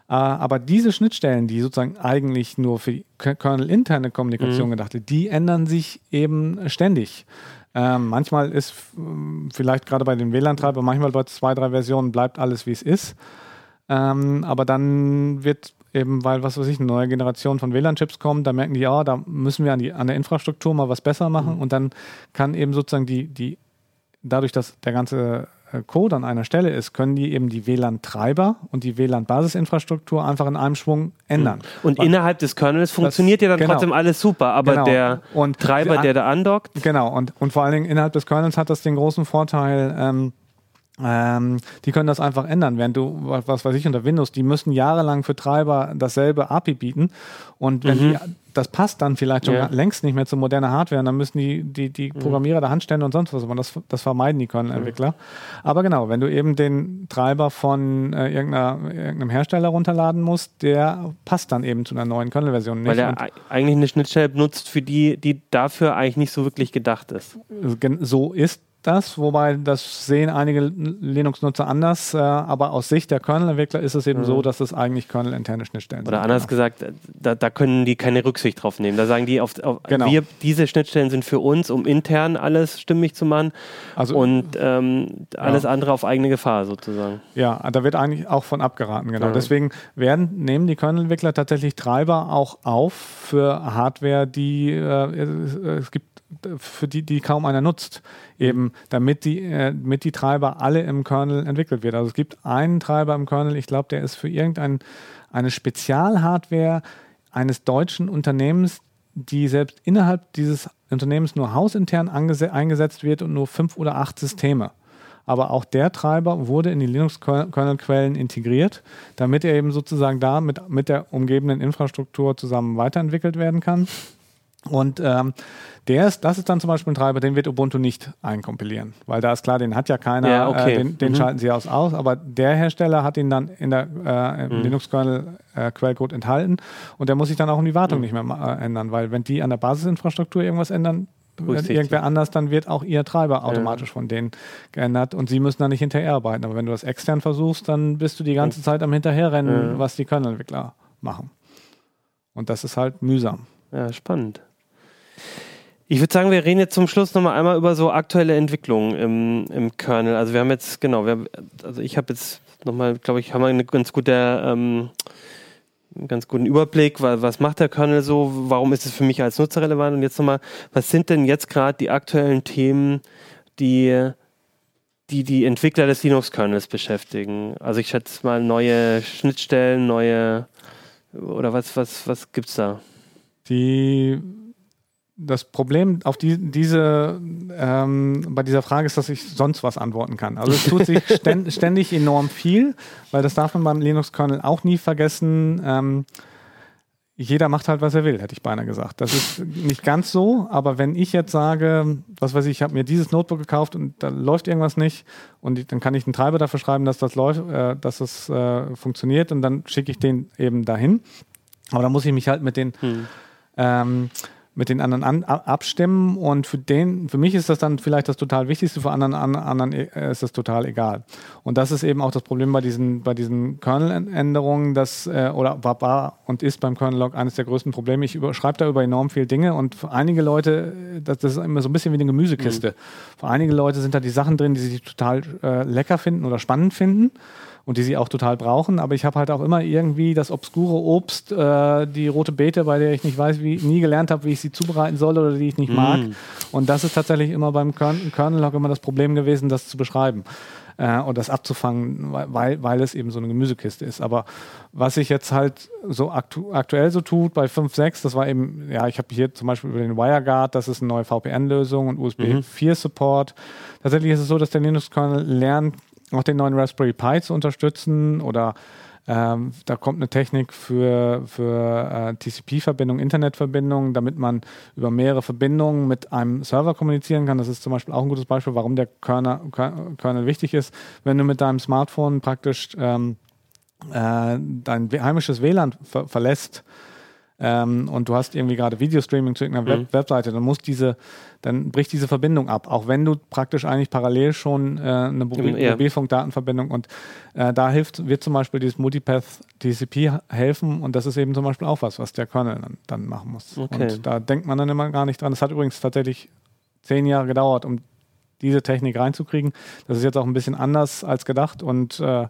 Äh, aber diese Schnittstellen, die sozusagen eigentlich nur für die Kernel-interne Kommunikation mhm. gedacht sind, die ändern sich eben ständig. Ähm, manchmal ist vielleicht gerade bei den WLAN-Treibern, manchmal bei zwei, drei Versionen bleibt alles wie es ist. Ähm, aber dann wird eben, weil, was weiß ich, eine neue Generation von WLAN-Chips kommt, da merken die, ja, da müssen wir an, die, an der Infrastruktur mal was besser machen. Mhm. Und dann kann eben sozusagen die, die dadurch, dass der ganze Code an einer Stelle ist, können die eben die WLAN-Treiber und die WLAN-Basisinfrastruktur einfach in einem Schwung ändern. Hm. Und Weil innerhalb des Kernels funktioniert das, ja dann genau. trotzdem alles super, aber genau. der und Treiber, der da andockt. Genau, und, und vor allen Dingen innerhalb des Kernels hat das den großen Vorteil, ähm, ähm, die können das einfach ändern. Während du, was weiß ich, unter Windows, die müssen jahrelang für Treiber dasselbe API bieten. Und wenn mhm. die, das passt dann vielleicht schon ja. längst nicht mehr zu moderner Hardware, und dann müssen die, die, die mhm. Programmierer da Handstände und sonst was, aber das, das vermeiden die Kernel-Entwickler. Mhm. Aber genau, wenn du eben den Treiber von äh, irgendeinem Hersteller runterladen musst, der passt dann eben zu einer neuen Kernel-Version nicht. Weil er eigentlich eine Schnittstelle benutzt, für die, die dafür eigentlich nicht so wirklich gedacht ist. So ist das, wobei das sehen einige Linux-Nutzer anders, äh, aber aus Sicht der Kernel-Entwickler ist es eben mhm. so, dass es eigentlich Kernel-interne Schnittstellen Oder sind. Oder anders genau. gesagt, da, da, können die keine Rücksicht drauf nehmen. Da sagen die, auf, auf genau. wir, diese Schnittstellen sind für uns, um intern alles stimmig zu machen also, und ähm, alles ja. andere auf eigene Gefahr sozusagen. Ja, da wird eigentlich auch von abgeraten, genau. Ja. Deswegen werden, nehmen die Kernel-Entwickler tatsächlich Treiber auch auf für Hardware, die äh, es gibt für die, die kaum einer nutzt, eben damit die, äh, damit die Treiber alle im Kernel entwickelt wird. Also es gibt einen Treiber im Kernel, ich glaube, der ist für irgendeine eine Spezialhardware eines deutschen Unternehmens, die selbst innerhalb dieses Unternehmens nur hausintern eingesetzt wird und nur fünf oder acht Systeme. Aber auch der Treiber wurde in die Linux-Kernel-Quellen integriert, damit er eben sozusagen da mit, mit der umgebenden Infrastruktur zusammen weiterentwickelt werden kann. Und ähm, der ist, das ist dann zum Beispiel ein Treiber, den wird Ubuntu nicht einkompilieren, weil da ist klar, den hat ja keiner, ja, okay. äh, den, den mhm. schalten sie aus, aus, aber der Hersteller hat ihn dann in der äh, mhm. Linux-Kernel-Quellcode äh, enthalten und der muss sich dann auch in die Wartung mhm. nicht mehr äh, ändern, weil wenn die an der Basisinfrastruktur irgendwas ändern, irgendwer anders, dann wird auch ihr Treiber automatisch ja. von denen geändert und sie müssen da nicht hinterher arbeiten. Aber wenn du das extern versuchst, dann bist du die ganze Zeit am Hinterherrennen, ja. was die Kernel-Entwickler machen. Und das ist halt mühsam. Ja, spannend. Ich würde sagen, wir reden jetzt zum Schluss nochmal einmal über so aktuelle Entwicklungen im, im Kernel. Also wir haben jetzt, genau, wir, also ich habe jetzt nochmal, glaube ich, haben wir eine ganz gute, ähm, einen ganz guten Überblick, was, was macht der Kernel so, warum ist es für mich als Nutzer relevant und jetzt nochmal, was sind denn jetzt gerade die aktuellen Themen, die die die Entwickler des Linux-Kernels beschäftigen? Also ich schätze mal neue Schnittstellen, neue oder was, was, was gibt's da? Die das Problem auf die, diese, ähm, bei dieser Frage ist, dass ich sonst was antworten kann. Also es tut sich ständig enorm viel, weil das darf man beim Linux-Kernel auch nie vergessen. Ähm, jeder macht halt, was er will, hätte ich beinahe gesagt. Das ist nicht ganz so, aber wenn ich jetzt sage, was weiß ich, ich habe mir dieses Notebook gekauft und da läuft irgendwas nicht und dann kann ich einen Treiber dafür schreiben, dass das läuft, äh, dass es äh, funktioniert und dann schicke ich den eben dahin. Aber da muss ich mich halt mit den hm ähm, mit den anderen an, abstimmen und für den, für mich ist das dann vielleicht das total Wichtigste, für anderen, an, anderen äh, ist das total egal. Und das ist eben auch das Problem bei diesen, bei diesen Kernel-Änderungen, das äh, oder war, war und ist beim Kernel-Log eines der größten Probleme. Ich schreibe da über enorm viele Dinge und für einige Leute, das, das, ist immer so ein bisschen wie eine Gemüsekiste. Mhm. Für einige Leute sind da die Sachen drin, die sie total äh, lecker finden oder spannend finden und die sie auch total brauchen. Aber ich habe halt auch immer irgendwie das obskure Obst, äh, die rote Beete, bei der ich nicht weiß, wie nie gelernt habe, wie ich sie zubereiten soll oder die ich nicht mm. mag. Und das ist tatsächlich immer beim Kern Kernel-Log immer das Problem gewesen, das zu beschreiben äh, und das abzufangen, weil, weil es eben so eine Gemüsekiste ist. Aber was sich jetzt halt so aktu aktuell so tut bei 5.6, das war eben, ja, ich habe hier zum Beispiel über den WireGuard, das ist eine neue VPN-Lösung und USB mhm. 4 Support. Tatsächlich ist es so, dass der Linux-Kernel lernt, auch den neuen Raspberry Pi zu unterstützen oder ähm, da kommt eine Technik für, für äh, TCP-Verbindung, Internetverbindung, damit man über mehrere Verbindungen mit einem Server kommunizieren kann. Das ist zum Beispiel auch ein gutes Beispiel, warum der Kernel, Kernel wichtig ist. Wenn du mit deinem Smartphone praktisch ähm, äh, dein heimisches WLAN ver verlässt, ähm, und du hast irgendwie gerade Videostreaming zu irgendeiner mhm. Web Webseite, dann muss diese, dann bricht diese Verbindung ab, auch wenn du praktisch eigentlich parallel schon äh, eine Mobil ja. Mobilfunkdatenverbindung und äh, da hilft, wird zum Beispiel dieses Multipath TCP helfen und das ist eben zum Beispiel auch was, was der Kernel dann, dann machen muss. Okay. Und da denkt man dann immer gar nicht dran. Das hat übrigens tatsächlich zehn Jahre gedauert, um diese Technik reinzukriegen. Das ist jetzt auch ein bisschen anders als gedacht und äh,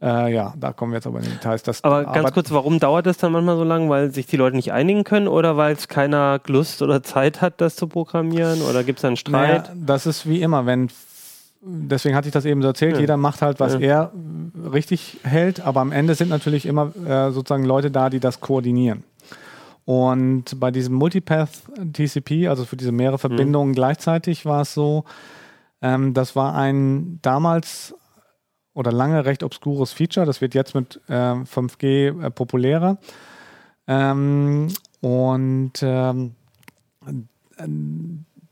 äh, ja, da kommen wir jetzt aber in die Details. Das, aber ganz aber kurz, warum dauert das dann manchmal so lange? Weil sich die Leute nicht einigen können oder weil es keiner Lust oder Zeit hat, das zu programmieren? Oder gibt es einen Streit? Naja, das ist wie immer, wenn deswegen hatte ich das eben so erzählt, ja. jeder macht halt, was ja. er richtig hält, aber am Ende sind natürlich immer äh, sozusagen Leute da, die das koordinieren. Und bei diesem Multipath TCP, also für diese mehrere mhm. Verbindungen mhm. gleichzeitig, war es so, ähm, das war ein damals oder lange recht obskures Feature. Das wird jetzt mit äh, 5G äh, populärer. Ähm, und ähm,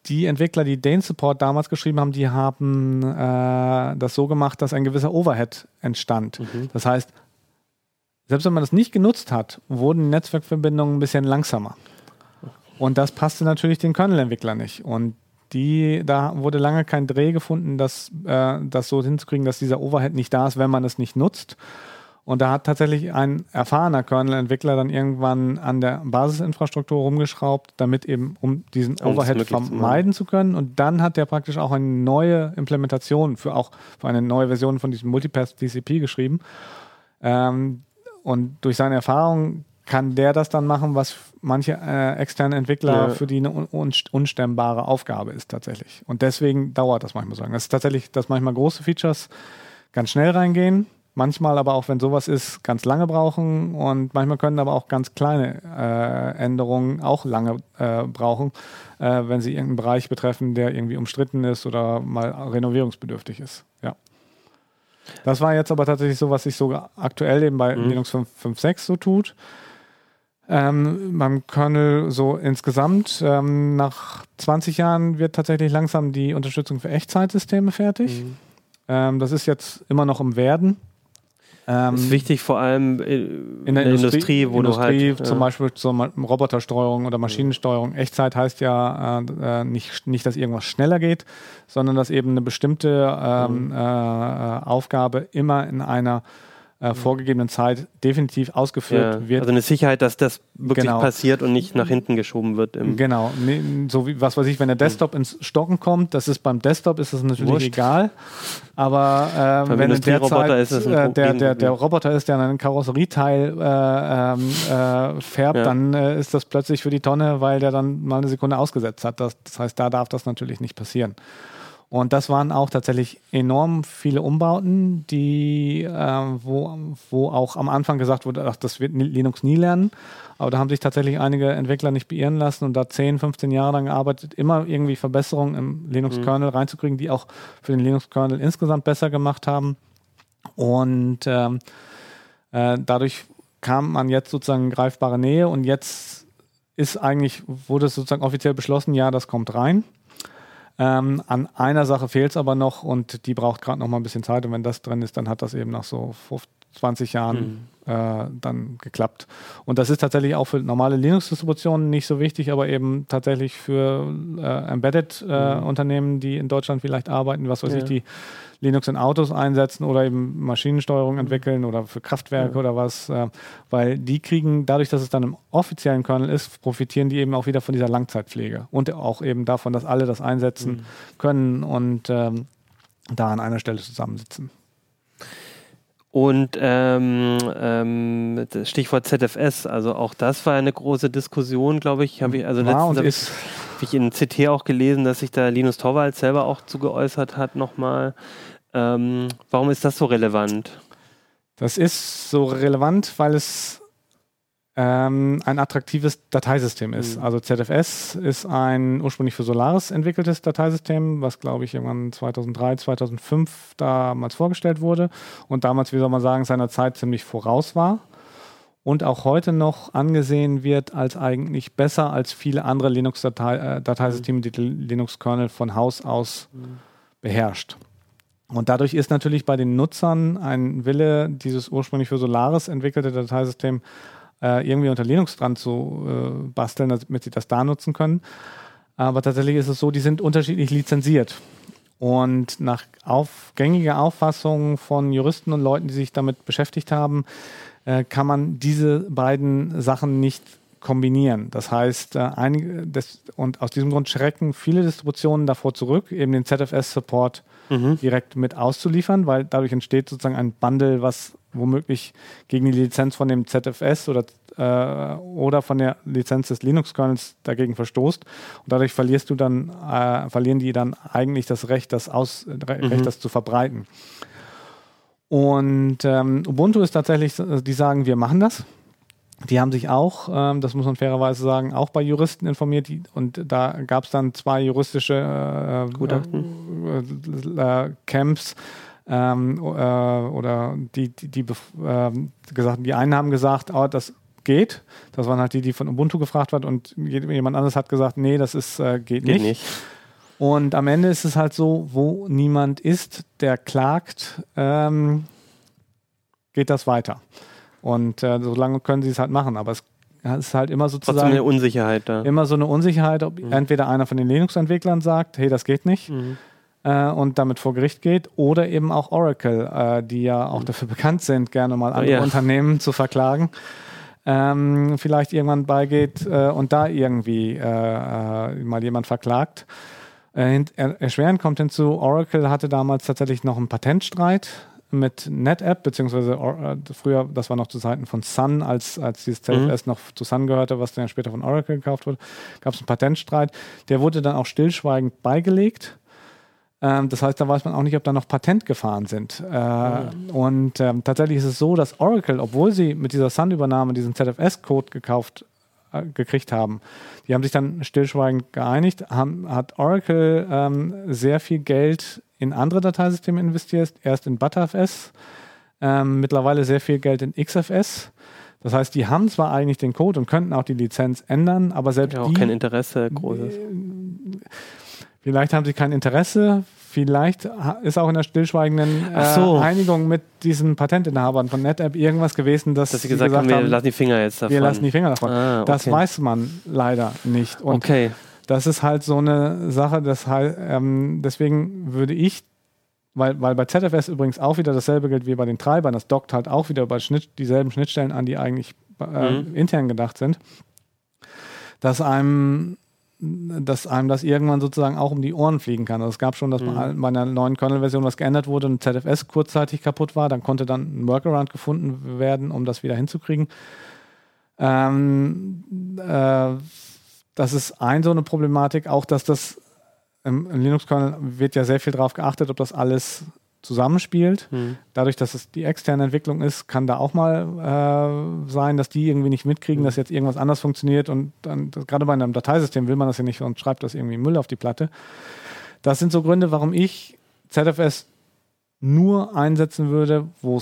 die Entwickler, die den Support damals geschrieben haben, die haben äh, das so gemacht, dass ein gewisser Overhead entstand. Mhm. Das heißt, selbst wenn man das nicht genutzt hat, wurden Netzwerkverbindungen ein bisschen langsamer. Und das passte natürlich den Kernel-Entwicklern nicht. Und die, da wurde lange kein Dreh gefunden, das, äh, das so hinzukriegen, dass dieser Overhead nicht da ist, wenn man es nicht nutzt. Und da hat tatsächlich ein erfahrener Kernel-Entwickler dann irgendwann an der Basisinfrastruktur rumgeschraubt, damit eben, um diesen um Overhead vermeiden zu können. Und dann hat der praktisch auch eine neue Implementation für auch für eine neue Version von diesem Multipath TCP geschrieben. Ähm, und durch seine Erfahrung kann der das dann machen, was manche äh, externe Entwickler ja. für die eine un unstemmbare Aufgabe ist tatsächlich. Und deswegen dauert das manchmal so lange. Das ist tatsächlich, dass manchmal große Features ganz schnell reingehen, manchmal aber auch, wenn sowas ist, ganz lange brauchen und manchmal können aber auch ganz kleine äh, Änderungen auch lange äh, brauchen, äh, wenn sie irgendeinen Bereich betreffen, der irgendwie umstritten ist oder mal renovierungsbedürftig ist. Ja. Das war jetzt aber tatsächlich so, was sich so aktuell eben bei mhm. Linux 5.6 so tut. Ähm, beim Kernel so insgesamt. Ähm, nach 20 Jahren wird tatsächlich langsam die Unterstützung für Echtzeitsysteme fertig. Mhm. Ähm, das ist jetzt immer noch im Werden. Ähm, ist wichtig vor allem in, in der, Industrie, Industrie, wo Industrie, du halt zum ja. Beispiel zur Robotersteuerung oder Maschinensteuerung. Echtzeit heißt ja äh, äh, nicht, nicht, dass irgendwas schneller geht, sondern dass eben eine bestimmte ähm, mhm. äh, äh Aufgabe immer in einer äh, vorgegebenen Zeit definitiv ausgeführt ja, wird. Also eine Sicherheit, dass das wirklich genau. passiert und nicht nach hinten geschoben wird. genau. So wie, was weiß ich, wenn der Desktop hm. ins Stocken kommt, das ist beim Desktop ist das natürlich Wurscht. egal. Aber äh, wenn in der Zeit äh, der, der, der Roboter ist, der einen Karosserieteil äh, ähm, äh, färbt, ja. dann äh, ist das plötzlich für die Tonne, weil der dann mal eine Sekunde ausgesetzt hat. Das, das heißt, da darf das natürlich nicht passieren. Und das waren auch tatsächlich enorm viele Umbauten, die, äh, wo, wo auch am Anfang gesagt wurde, ach, das wird Linux nie lernen. Aber da haben sich tatsächlich einige Entwickler nicht beirren lassen und da 10, 15 Jahre lang gearbeitet, immer irgendwie Verbesserungen im Linux-Kernel mhm. reinzukriegen, die auch für den Linux-Kernel insgesamt besser gemacht haben. Und ähm, äh, dadurch kam man jetzt sozusagen in greifbare Nähe und jetzt ist eigentlich, wurde es sozusagen offiziell beschlossen, ja, das kommt rein. Ähm, an einer Sache fehlt es aber noch und die braucht gerade noch mal ein bisschen Zeit. Und wenn das drin ist, dann hat das eben nach so 20 Jahren mhm. äh, dann geklappt. Und das ist tatsächlich auch für normale Linux-Distributionen nicht so wichtig, aber eben tatsächlich für äh, Embedded-Unternehmen, mhm. die in Deutschland vielleicht arbeiten, was weiß ja. ich, die Linux in Autos einsetzen oder eben Maschinensteuerung mhm. entwickeln oder für Kraftwerke ja. oder was, äh, weil die kriegen, dadurch, dass es dann im offiziellen Kernel ist, profitieren die eben auch wieder von dieser Langzeitpflege und auch eben davon, dass alle das einsetzen mhm. können und ähm, da an einer Stelle zusammensitzen. Und ähm, ähm, Stichwort ZFS, also auch das war eine große Diskussion, glaube ich. Habe ich also war letztens habe ich in CT auch gelesen, dass sich da Linus Torvalds selber auch zu geäußert hat nochmal. Ähm, warum ist das so relevant? Das ist so relevant, weil es ähm, ein attraktives Dateisystem ist. Mhm. Also ZFS ist ein ursprünglich für Solaris entwickeltes Dateisystem, was glaube ich irgendwann 2003, 2005 damals vorgestellt wurde und damals, wie soll man sagen, seiner Zeit ziemlich voraus war und auch heute noch angesehen wird als eigentlich besser als viele andere Linux-Dateisysteme, -Datei äh, die Linux-Kernel von Haus aus mhm. beherrscht. Und dadurch ist natürlich bei den Nutzern ein Wille, dieses ursprünglich für Solaris entwickelte Dateisystem äh, irgendwie unter Linux dran zu äh, basteln, damit sie das da nutzen können. Aber tatsächlich ist es so, die sind unterschiedlich lizenziert. Und nach auf, gängiger Auffassung von Juristen und Leuten, die sich damit beschäftigt haben, äh, kann man diese beiden Sachen nicht kombinieren. Das heißt, äh, einige, das, und aus diesem Grund schrecken viele Distributionen davor zurück, eben den ZFS-Support mhm. direkt mit auszuliefern, weil dadurch entsteht sozusagen ein Bundle, was womöglich gegen die Lizenz von dem ZFS oder, äh, oder von der Lizenz des Linux-Kernels dagegen verstoßt. Und dadurch verlierst du dann, äh, verlieren die dann eigentlich das Recht, das, aus, mhm. Recht, das zu verbreiten. Und ähm, Ubuntu ist tatsächlich, die sagen, wir machen das. Die haben sich auch, ähm, das muss man fairerweise sagen, auch bei Juristen informiert die, und da gab es dann zwei juristische äh, Gutachten. Äh, äh, Camps ähm, äh, oder die, die, die ähm, gesagt, die einen haben gesagt, oh, das geht. Das waren halt die, die von Ubuntu gefragt hat und jemand anderes hat gesagt, nee, das ist äh, geht, geht nicht. nicht. Und am Ende ist es halt so, wo niemand ist, der klagt, ähm, geht das weiter. Und äh, solange können sie es halt machen. Aber es ist halt immer sozusagen. Trotzdem eine Unsicherheit da. Immer so eine Unsicherheit, ob mhm. entweder einer von den Linux-Entwicklern sagt, hey, das geht nicht. Mhm. Äh, und damit vor Gericht geht, oder eben auch Oracle, äh, die ja auch mhm. dafür bekannt sind, gerne mal andere oh, ja. Unternehmen zu verklagen. Ähm, vielleicht irgendwann beigeht äh, und da irgendwie äh, äh, mal jemand verklagt. Äh, erschwerend kommt hinzu, Oracle hatte damals tatsächlich noch einen Patentstreit mit NetApp, beziehungsweise früher, das war noch zu Zeiten von Sun, als, als dieses ZFS mhm. noch zu Sun gehörte, was dann später von Oracle gekauft wurde, gab es einen Patentstreit. Der wurde dann auch stillschweigend beigelegt. Ähm, das heißt, da weiß man auch nicht, ob da noch Patent gefahren sind. Äh, mhm. Und ähm, tatsächlich ist es so, dass Oracle, obwohl sie mit dieser Sun-Übernahme diesen ZFS-Code gekauft äh, gekriegt haben, die haben sich dann stillschweigend geeinigt, haben, hat Oracle ähm, sehr viel Geld in andere Dateisysteme investiert, erst in ButterFS, ähm, mittlerweile sehr viel Geld in XFS. Das heißt, die haben zwar eigentlich den Code und könnten auch die Lizenz ändern, aber selbst ja, auch die, kein Interesse großes. Vielleicht haben sie kein Interesse, vielleicht ist auch in der stillschweigenden äh, so. Einigung mit diesen Patentinhabern von NetApp irgendwas gewesen, dass, dass sie gesagt, gesagt haben, wir lassen die Finger jetzt davon. Wir lassen die Finger davon. Ah, okay. Das weiß man leider nicht. Und okay das ist halt so eine Sache, das halt, ähm, deswegen würde ich, weil, weil bei ZFS übrigens auch wieder dasselbe gilt wie bei den Treibern, das dockt halt auch wieder bei Schnitt, dieselben Schnittstellen an, die eigentlich äh, mhm. intern gedacht sind, dass einem dass einem das irgendwann sozusagen auch um die Ohren fliegen kann. Also es gab schon, dass mhm. bei einer neuen Kernel-Version was geändert wurde und ZFS kurzzeitig kaputt war. Dann konnte dann ein Workaround gefunden werden, um das wieder hinzukriegen. Ähm, äh, das ist ein so eine Problematik, auch dass das im, im Linux-Kernel wird ja sehr viel darauf geachtet, ob das alles zusammenspielt. Mhm. Dadurch, dass es die externe Entwicklung ist, kann da auch mal äh, sein, dass die irgendwie nicht mitkriegen, mhm. dass jetzt irgendwas anders funktioniert und dann, gerade bei einem Dateisystem will man das ja nicht und schreibt das irgendwie Müll auf die Platte. Das sind so Gründe, warum ich ZFS nur einsetzen würde, wo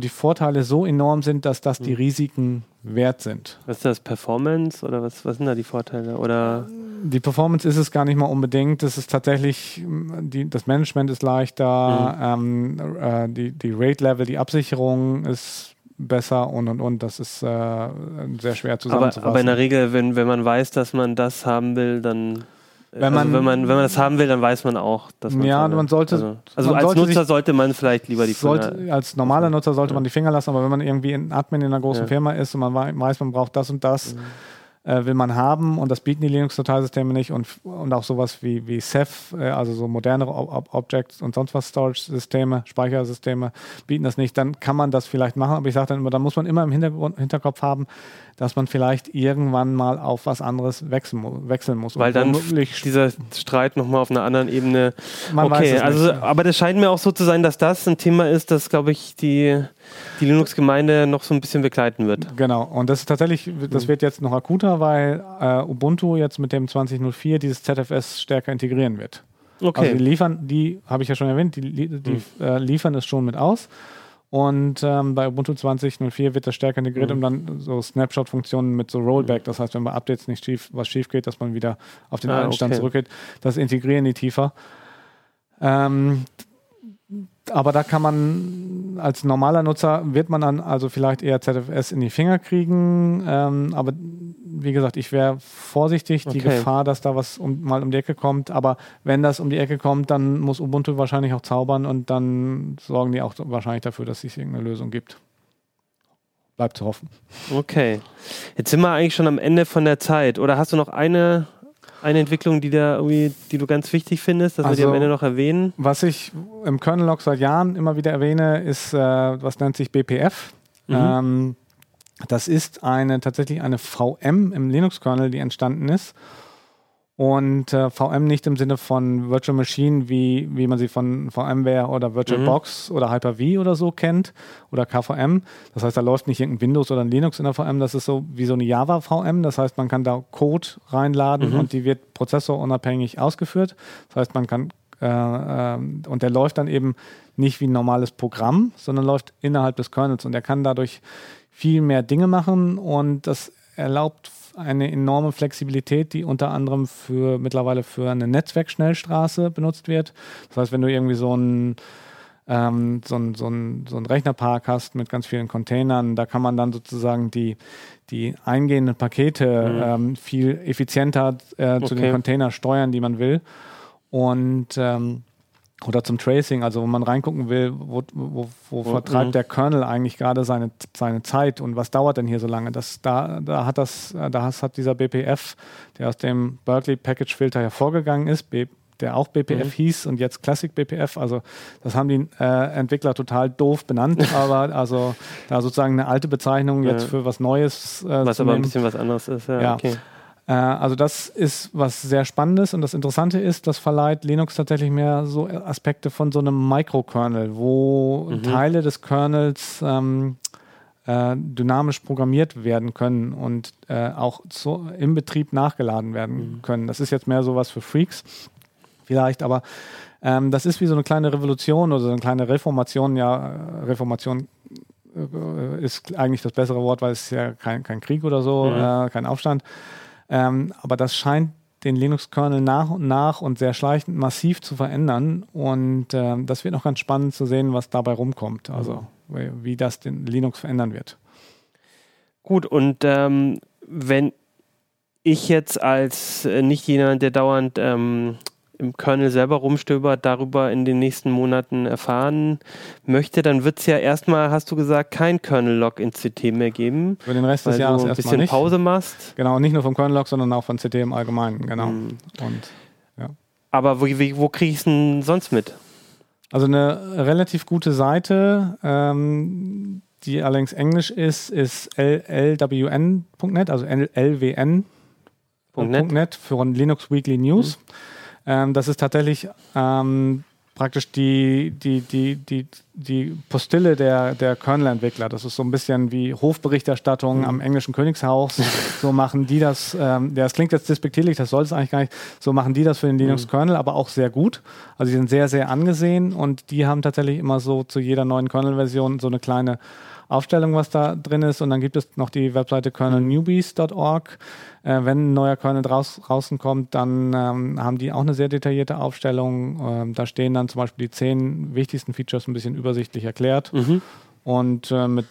die Vorteile so enorm sind, dass das die hm. Risiken wert sind. Was ist das, Performance oder was, was sind da die Vorteile? Oder die Performance ist es gar nicht mal unbedingt. Das ist tatsächlich, die, das Management ist leichter, mhm. ähm, äh, die, die Rate-Level, die Absicherung ist besser und und und. Das ist äh, sehr schwer zusammenzufassen. Aber, aber in der Regel, wenn, wenn man weiß, dass man das haben will, dann wenn also man, also wenn man, wenn man das haben will, dann weiß man auch, dass man Ja, man sollte. Also, also man als sollte Nutzer sollte man vielleicht lieber die sollte, Finger. Als normaler Nutzer sollte ja. man die Finger lassen, aber wenn man irgendwie ein Admin in einer großen ja. Firma ist und man weiß, man braucht das und das, mhm äh, will man haben und das bieten die Linux-Dateisysteme nicht und, und auch sowas wie, wie Ceph, äh, also so modernere Ob Objects und sonst was Storage-Systeme, Speichersysteme bieten das nicht, dann kann man das vielleicht machen, aber ich sage dann immer, da muss man immer im Hinterkopf haben, dass man vielleicht irgendwann mal auf was anderes wechseln, wechseln muss. Weil dann dieser Streit nochmal auf einer anderen Ebene. Man okay, also, nicht. aber das scheint mir auch so zu sein, dass das ein Thema ist, das, glaube ich, die, die Linux-Gemeinde noch so ein bisschen begleiten wird. Genau, und das ist tatsächlich, das mhm. wird jetzt noch akuter, weil äh, Ubuntu jetzt mit dem 2004 dieses ZFS stärker integrieren wird. Okay. Also die liefern, die habe ich ja schon erwähnt, die, die mhm. äh, liefern es schon mit aus. Und ähm, bei Ubuntu 20.04 wird das stärker integriert, mhm. um dann so Snapshot-Funktionen mit so Rollback, das heißt, wenn bei Updates nicht schief, was schief geht, dass man wieder auf den ah, alten Stand okay. zurückgeht, das integrieren die tiefer. Ähm, aber da kann man als normaler Nutzer, wird man dann also vielleicht eher ZFS in die Finger kriegen. Ähm, aber wie gesagt, ich wäre vorsichtig, die okay. Gefahr, dass da was um, mal um die Ecke kommt. Aber wenn das um die Ecke kommt, dann muss Ubuntu wahrscheinlich auch zaubern und dann sorgen die auch wahrscheinlich dafür, dass es irgendeine Lösung gibt. Bleibt zu hoffen. Okay. Jetzt sind wir eigentlich schon am Ende von der Zeit. Oder hast du noch eine eine Entwicklung, die, da irgendwie, die du ganz wichtig findest, dass also, wir die am also, Ende noch erwähnen? Was ich im Kernel-Log seit Jahren immer wieder erwähne, ist, äh, was nennt sich BPF. Mhm. Ähm, das ist eine tatsächlich eine VM im Linux-Kernel, die entstanden ist und äh, VM nicht im Sinne von Virtual Machine, wie, wie man sie von VMware oder VirtualBox mhm. oder Hyper-V oder so kennt oder KVM. Das heißt, da läuft nicht irgendein Windows oder ein Linux in der VM, das ist so wie so eine Java-VM. Das heißt, man kann da Code reinladen mhm. und die wird prozessorunabhängig ausgeführt. Das heißt, man kann äh, äh, und der läuft dann eben nicht wie ein normales Programm, sondern läuft innerhalb des Kernels und der kann dadurch viel mehr Dinge machen und das erlaubt eine enorme Flexibilität, die unter anderem für mittlerweile für eine Netzwerkschnellstraße benutzt wird. Das heißt, wenn du irgendwie so ein ähm, so, ein, so, ein, so ein Rechnerpark hast mit ganz vielen Containern, da kann man dann sozusagen die, die eingehenden Pakete mhm. ähm, viel effizienter äh, okay. zu den Containern steuern, die man will. Und ähm, oder zum Tracing, also wo man reingucken will, wo, wo, wo vertreibt mhm. der Kernel eigentlich gerade seine, seine Zeit und was dauert denn hier so lange? Das, da, da hat das, da hat dieser BPF, der aus dem Berkeley Package Filter hervorgegangen ist, B, der auch BPF mhm. hieß und jetzt Classic BPF, also das haben die äh, Entwickler total doof benannt, aber also da sozusagen eine alte Bezeichnung jetzt ja. für was Neues. Äh, was aber nehmen. ein bisschen was anderes ist, ja. ja. Okay. Äh, also das ist was sehr Spannendes und das Interessante ist, das verleiht Linux tatsächlich mehr so Aspekte von so einem Microkernel, wo mhm. Teile des Kernels ähm, äh, dynamisch programmiert werden können und äh, auch so im Betrieb nachgeladen werden mhm. können. Das ist jetzt mehr so was für Freaks vielleicht, aber ähm, das ist wie so eine kleine Revolution oder so eine kleine Reformation. Ja, Reformation äh, ist eigentlich das bessere Wort, weil es ist ja kein, kein Krieg oder so, mhm. äh, kein Aufstand. Ähm, aber das scheint den Linux-Kernel nach und nach und sehr schleichend massiv zu verändern. Und äh, das wird noch ganz spannend zu sehen, was dabei rumkommt. Also wie, wie das den Linux verändern wird. Gut, und ähm, wenn ich jetzt als äh, nicht jemand, der dauernd ähm, im Kernel selber rumstöbert, darüber in den nächsten Monaten erfahren möchte, dann wird es ja erstmal, hast du gesagt, kein Kernel-Log in CT mehr geben. Für den Rest des Jahres du ein bisschen nicht. Pause machst. Genau, nicht nur vom Kernel-Log, sondern auch von CT im Allgemeinen, genau. Mhm. Und, ja. Aber wo, wo kriege ich es denn sonst mit? Also eine relativ gute Seite, ähm, die allerdings Englisch ist, ist lwn.net, also lwn.net für Linux Weekly News. Mhm. Ähm, das ist tatsächlich ähm, praktisch die, die, die, die die Postille der, der Kernel-Entwickler. Das ist so ein bisschen wie Hofberichterstattung mhm. am englischen Königshaus. so machen die das, ähm, das klingt jetzt despektierlich, das soll es eigentlich gar nicht, so machen die das für den mhm. Linux-Kernel, aber auch sehr gut. Also die sind sehr, sehr angesehen und die haben tatsächlich immer so zu jeder neuen Kernel-Version so eine kleine Aufstellung, was da drin ist. Und dann gibt es noch die Webseite kernelnewbies.org. Äh, wenn ein neuer Kernel draus, draußen kommt, dann ähm, haben die auch eine sehr detaillierte Aufstellung. Ähm, da stehen dann zum Beispiel die zehn wichtigsten Features ein bisschen übersichtlich erklärt. Mhm. Und äh, mit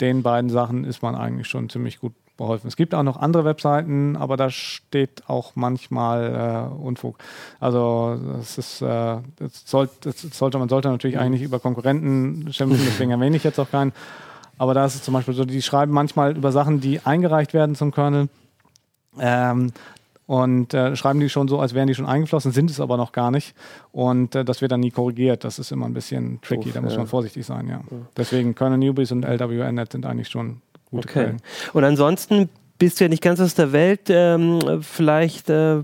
den beiden Sachen ist man eigentlich schon ziemlich gut beholfen. Es gibt auch noch andere Webseiten, aber da steht auch manchmal äh, Unfug. Also das ist, äh, das soll, das sollte, man sollte natürlich mhm. eigentlich über Konkurrenten schimpfen, deswegen erwähne ich jetzt auch keinen. Aber da ist es zum Beispiel so, die schreiben manchmal über Sachen, die eingereicht werden zum Kernel. Ähm, und äh, schreiben die schon so, als wären die schon eingeflossen, sind es aber noch gar nicht. Und äh, das wird dann nie korrigiert. Das ist immer ein bisschen tricky, Uff, da muss ja. man vorsichtig sein, ja. Deswegen Kernel Newbies und LWNet sind eigentlich schon gute okay. Quellen. Und ansonsten bist du ja nicht ganz aus der Welt. Ähm, vielleicht äh,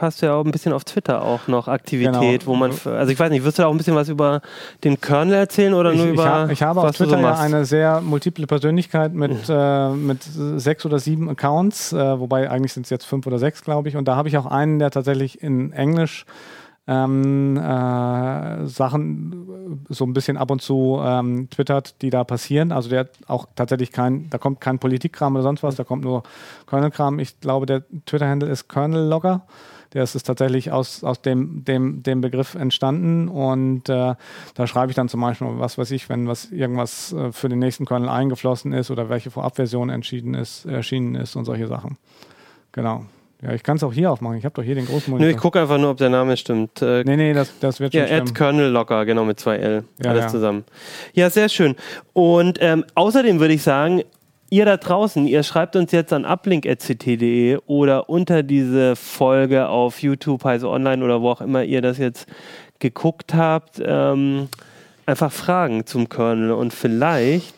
hast du ja auch ein bisschen auf Twitter auch noch Aktivität, genau. wo man, also ich weiß nicht, wirst du da auch ein bisschen was über den Kernel erzählen oder ich, nur über. Ich, hab, ich habe auf Twitter so ja eine sehr multiple Persönlichkeit mit, mhm. äh, mit sechs oder sieben Accounts, äh, wobei eigentlich sind es jetzt fünf oder sechs, glaube ich. Und da habe ich auch einen, der tatsächlich in Englisch ähm, äh, Sachen so ein bisschen ab und zu ähm, twittert, die da passieren. Also der hat auch tatsächlich kein, da kommt kein Politikkram oder sonst was, da kommt nur Kernel-Kram. Ich glaube, der Twitter-Handle ist Kernel-Logger. Der ist tatsächlich aus, aus dem, dem, dem Begriff entstanden und äh, da schreibe ich dann zum Beispiel, was weiß ich, wenn was irgendwas äh, für den nächsten Kernel eingeflossen ist oder welche Vorabversion entschieden ist, erschienen ist und solche Sachen. Genau. Ja, ich kann es auch hier aufmachen. Ich habe doch hier den großen Monitor. Nö, ich gucke einfach nur, ob der Name stimmt. Äh, nee, nee, das, das wird schon Ja, Add Kernel Locker, genau, mit zwei L. Ja, Alles ja. zusammen. Ja, sehr schön. Und ähm, außerdem würde ich sagen, ihr da draußen, ihr schreibt uns jetzt an uplink.ct.de oder unter diese Folge auf YouTube, also online oder wo auch immer ihr das jetzt geguckt habt, ähm, einfach Fragen zum Kernel. Und vielleicht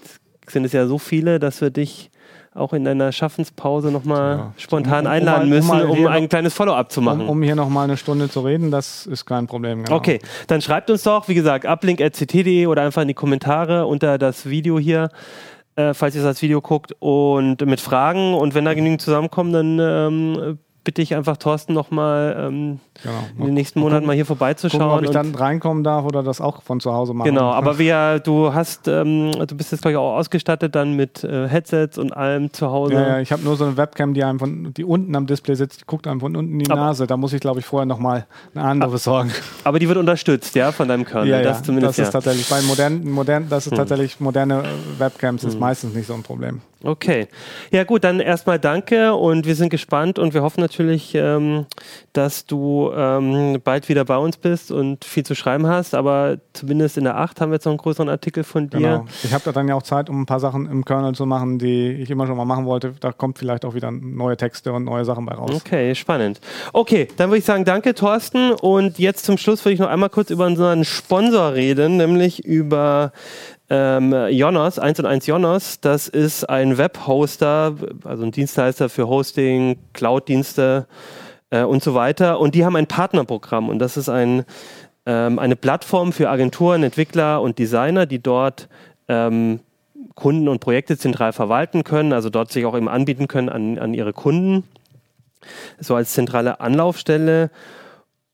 sind es ja so viele, dass wir dich auch in einer Schaffenspause nochmal ja. spontan um, um einladen müssen, um, um ein kleines Follow-up zu machen. Um, um hier nochmal eine Stunde zu reden, das ist kein Problem. Genau. Okay, dann schreibt uns doch, wie gesagt, uplink.ct.de oder einfach in die Kommentare unter das Video hier. Äh, falls ihr das Video guckt und mit Fragen und wenn da genügend zusammenkommen, dann ähm, bitte ich einfach Thorsten nochmal ähm, genau. in den nächsten Monaten mal hier vorbeizuschauen. Gucken, ob ich dann reinkommen darf oder das auch von zu Hause machen. Genau, aber wir, du hast, ähm, du bist jetzt glaube ich auch ausgestattet dann mit äh, Headsets und allem zu Hause. Ja, ja ich habe nur so eine Webcam, die einem von, die unten am Display sitzt, die guckt einem von unten in die aber Nase. Da muss ich glaube ich vorher nochmal eine andere besorgen. Aber die wird unterstützt, ja, von deinem Kernel. Ja, ja, das, zumindest, das ist ja. tatsächlich bei modernen, modern, das ist hm. tatsächlich moderne Webcams hm. ist meistens nicht so ein Problem. Okay. Ja gut, dann erstmal danke und wir sind gespannt und wir hoffen natürlich, ähm, dass du ähm, bald wieder bei uns bist und viel zu schreiben hast, aber zumindest in der 8 haben wir jetzt noch einen größeren Artikel von dir. Genau. Ich habe da dann ja auch Zeit, um ein paar Sachen im Kernel zu machen, die ich immer schon mal machen wollte. Da kommt vielleicht auch wieder neue Texte und neue Sachen bei raus. Okay, spannend. Okay, dann würde ich sagen, danke Thorsten und jetzt zum Schluss würde ich noch einmal kurz über unseren Sponsor reden, nämlich über ähm, Jonas, 1 und 1 Jonas, das ist ein Webhoster, also ein Dienstleister für Hosting, Cloud-Dienste äh, und so weiter. Und die haben ein Partnerprogramm. Und das ist ein, ähm, eine Plattform für Agenturen, Entwickler und Designer, die dort ähm, Kunden und Projekte zentral verwalten können, also dort sich auch eben anbieten können an, an ihre Kunden, so als zentrale Anlaufstelle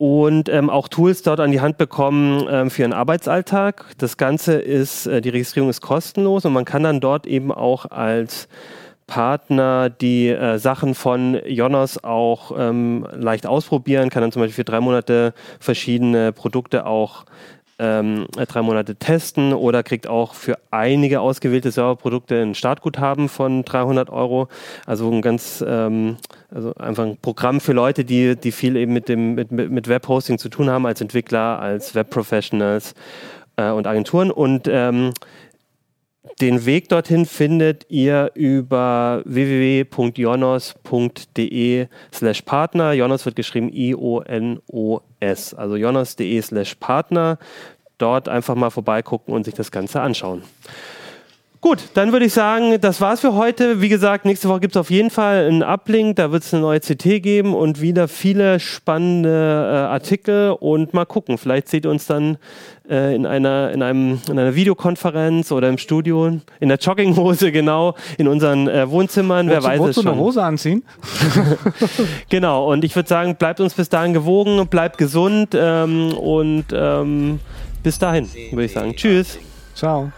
und ähm, auch Tools dort an die Hand bekommen ähm, für ihren Arbeitsalltag. Das Ganze ist, äh, die Registrierung ist kostenlos und man kann dann dort eben auch als Partner die äh, Sachen von Jonas auch ähm, leicht ausprobieren, kann dann zum Beispiel für drei Monate verschiedene Produkte auch ähm, drei Monate testen oder kriegt auch für einige ausgewählte Serverprodukte ein Startguthaben von 300 Euro. Also ein ganz, ähm, also einfach ein Programm für Leute, die, die viel eben mit dem mit, mit Webhosting zu tun haben als Entwickler, als Webprofessionals äh, und Agenturen und ähm, den Weg dorthin findet ihr über www.jonos.de slash Partner. Jonas wird geschrieben I-O-N-O-S. Also jonas.de slash Partner. Dort einfach mal vorbeigucken und sich das Ganze anschauen. Gut, dann würde ich sagen, das war's für heute. Wie gesagt, nächste Woche gibt es auf jeden Fall einen Uplink, da wird es eine neue CT geben und wieder viele spannende äh, Artikel und mal gucken. Vielleicht seht ihr uns dann äh, in, einer, in, einem, in einer Videokonferenz oder im Studio, in der Jogginghose, genau, in unseren äh, Wohnzimmern. Wer weiß es schon. du eine Hose anziehen? genau, und ich würde sagen, bleibt uns bis dahin gewogen, bleibt gesund ähm, und ähm, bis dahin, würde ich sagen. Tschüss. Ciao.